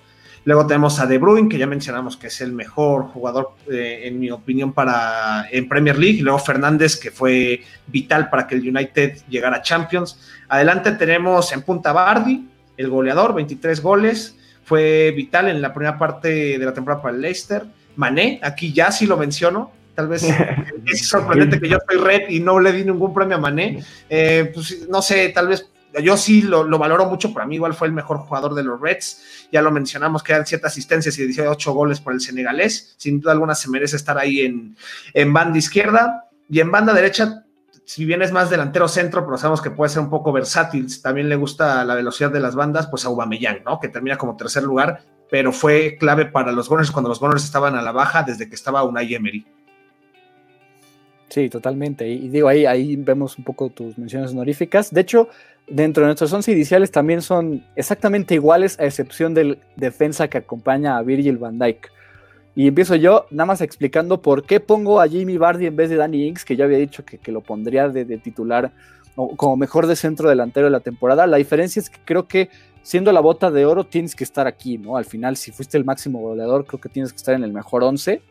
Luego tenemos a De Bruyne, que ya mencionamos que es el mejor jugador, eh, en mi opinión, para, en Premier League. Luego Fernández, que fue vital para que el United llegara a Champions. Adelante tenemos en punta Bardi, el goleador, 23 goles fue vital en la primera parte de la temporada para el Leicester. Mané, aquí ya sí lo menciono, tal vez es sorprendente que yo soy red y no le di ningún premio a Mané. Eh, pues no sé, tal vez yo sí lo, valoro mucho, para mí igual fue el mejor jugador de los Reds. Ya lo mencionamos, que eran siete asistencias y 18 goles por el senegalés. Sin duda alguna se merece estar ahí en, en banda izquierda. Y en banda derecha si bien es más delantero centro, pero sabemos que puede ser un poco versátil, también le gusta la velocidad de las bandas, pues a Aubameyang, ¿no? Que termina como tercer lugar, pero fue clave para los Gunners cuando los Gunners estaban a la baja desde que estaba Unai Emery. Sí, totalmente. Y digo, ahí, ahí vemos un poco tus menciones honoríficas. De hecho, dentro de nuestros once iniciales también son exactamente iguales, a excepción del defensa que acompaña a Virgil van Dijk. Y empiezo yo nada más explicando por qué pongo a Jimmy Bardi en vez de Danny Ings, que yo había dicho que, lo pondría de, titular o como mejor de centro delantero de la temporada. La diferencia es que creo que siendo la bota de oro tienes que estar aquí, ¿no? Al final, si fuiste el máximo goleador, creo que tienes que estar en el mejor 11.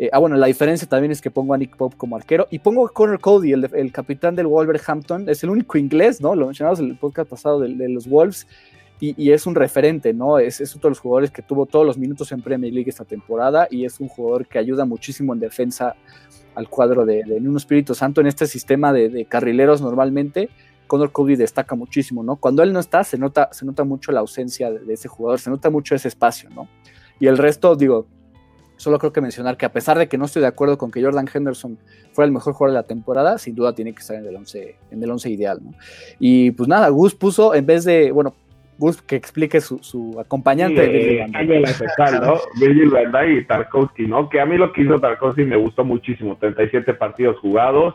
Eh, ah, bueno, la diferencia también es que pongo a Nick Pope como arquero y pongo a Connor Cody, el, capitán del Wolverhampton. Es el único inglés, ¿no? Lo mencionamos en el podcast pasado de los Wolves y, es un referente, ¿no? Es, es, uno de los jugadores que tuvo todos los minutos en Premier League esta temporada y es un jugador que ayuda muchísimo en defensa al cuadro de, de un Espíritu Santo en este sistema de, carrileros normalmente. Conor Cody destaca muchísimo, ¿no? Cuando él no está, se nota, se nota mucho la ausencia de, ese jugador, se nota mucho ese espacio, ¿no? Y el resto, digo, solo creo que mencionar que a pesar de que no estoy de acuerdo con que Jordan Henderson fuera el mejor jugador de la temporada, sin duda tiene que estar en el 11, en el 11 ideal, ¿no? Y pues nada, Gus puso, en vez de, bueno, Gus que explique su, acompañante de Virgil Van ¿no? Virgil Van y Tarkovsky, ¿no? Que a mí lo que hizo Tarkovsky me gustó muchísimo. 37 partidos jugados,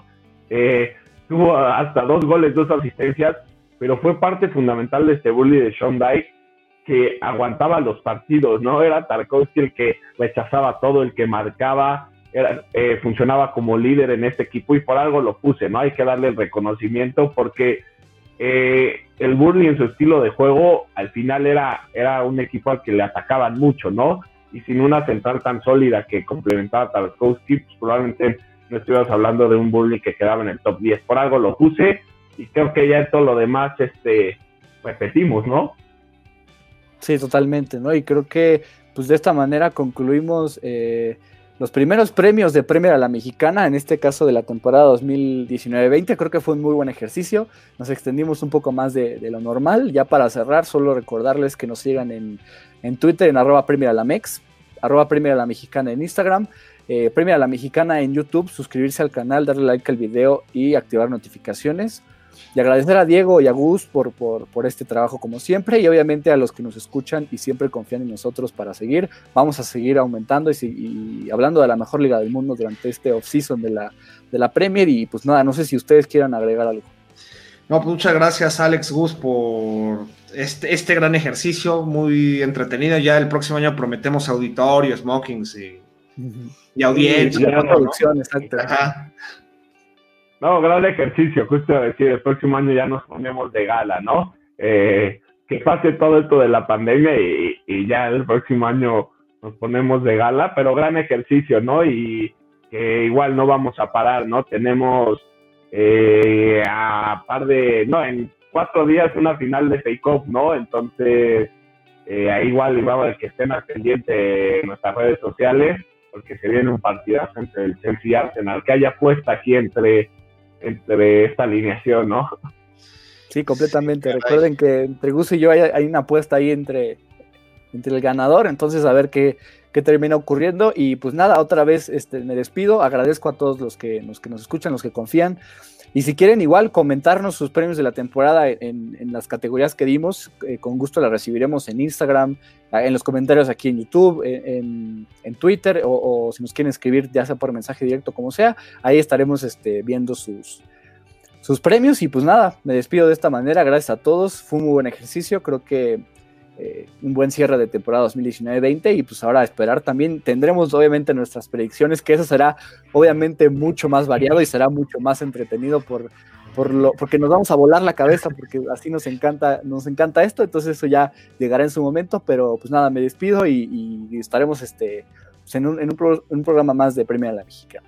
eh, tuvo hasta dos goles, dos asistencias, pero fue parte fundamental de este bully de Sean Dyke que aguantaba los partidos, ¿no? Era Tarkovsky el que rechazaba todo, el que marcaba, era, eh, funcionaba como líder en este equipo y por algo lo puse, ¿no? Hay que darle el reconocimiento porque eh, el Burnley en su estilo de juego al final era, era un equipo al que le atacaban mucho, ¿no? Y sin una central tan sólida que complementaba a Tarkowski, pues probablemente no estuvieras hablando de un Burnley que quedaba en el top 10. Por algo lo puse y creo que ya todo lo demás este, repetimos, ¿no? Sí, totalmente, ¿no? Y creo que pues de esta manera concluimos eh, los primeros premios de Premier a la Mexicana, en este caso de la temporada 2019-20, creo que fue un muy buen ejercicio. Nos extendimos un poco más de, lo normal. Ya para cerrar, solo recordarles que nos sigan en, Twitter en arroba Premier a la Mex, arroba Premier a la Mexicana en Instagram, eh, Premier a la Mexicana en YouTube, suscribirse al canal, darle like al video y activar notificaciones. Y agradecer a Diego y a Gus por, por, este trabajo como siempre y obviamente a los que nos escuchan y siempre confían en nosotros para seguir. Vamos a seguir aumentando y, hablando de la mejor liga del mundo durante este off-season de la, de la Premier y pues nada, no sé si ustedes quieran agregar algo. No, pues muchas gracias Alex Gus por este, este gran ejercicio, muy entretenido. Ya el próximo año prometemos auditorio, smokings y, y audiencia. Y producción, exacto. No, gran ejercicio, justo decir, el próximo año ya nos ponemos de gala, ¿no? Eh, que pase todo esto de la pandemia y, ya el próximo año nos ponemos de gala, pero gran ejercicio, ¿no? Y que igual no vamos a parar, ¿no? Tenemos eh, a par de, no, en cuatro días una final de Fake Off, ¿no? Entonces, eh, igual vamos que estén al pendiente en nuestras redes sociales, porque se viene un partidazo entre el Chelsea y Arsenal, que haya apuesta aquí entre entre esta alineación, ¿no? Sí, completamente. Recuerden que entre Gus y yo hay, una apuesta ahí entre, entre el ganador, entonces a ver qué, qué termina ocurriendo. Y pues nada, otra vez este, me despido, agradezco a todos los que, los que nos escuchan, los que confían. Y si quieren igual comentarnos sus premios de la temporada en, las categorías que dimos, eh, con gusto las recibiremos en Instagram, en los comentarios aquí en YouTube, en, Twitter, o, si nos quieren escribir ya sea por mensaje directo, como sea, ahí estaremos este, viendo sus, sus premios. Y pues nada, me despido de esta manera, gracias a todos, fue un muy buen ejercicio, creo que eh, un buen cierre de temporada 2019-20 y pues ahora esperar también tendremos obviamente nuestras predicciones que eso será obviamente mucho más variado y será mucho más entretenido por, por lo, porque nos vamos a volar la cabeza porque así nos encanta nos encanta esto entonces eso ya llegará en su momento pero pues nada me despido y, estaremos este pues, en, un, en, un programa más de Premio a la Mexicana.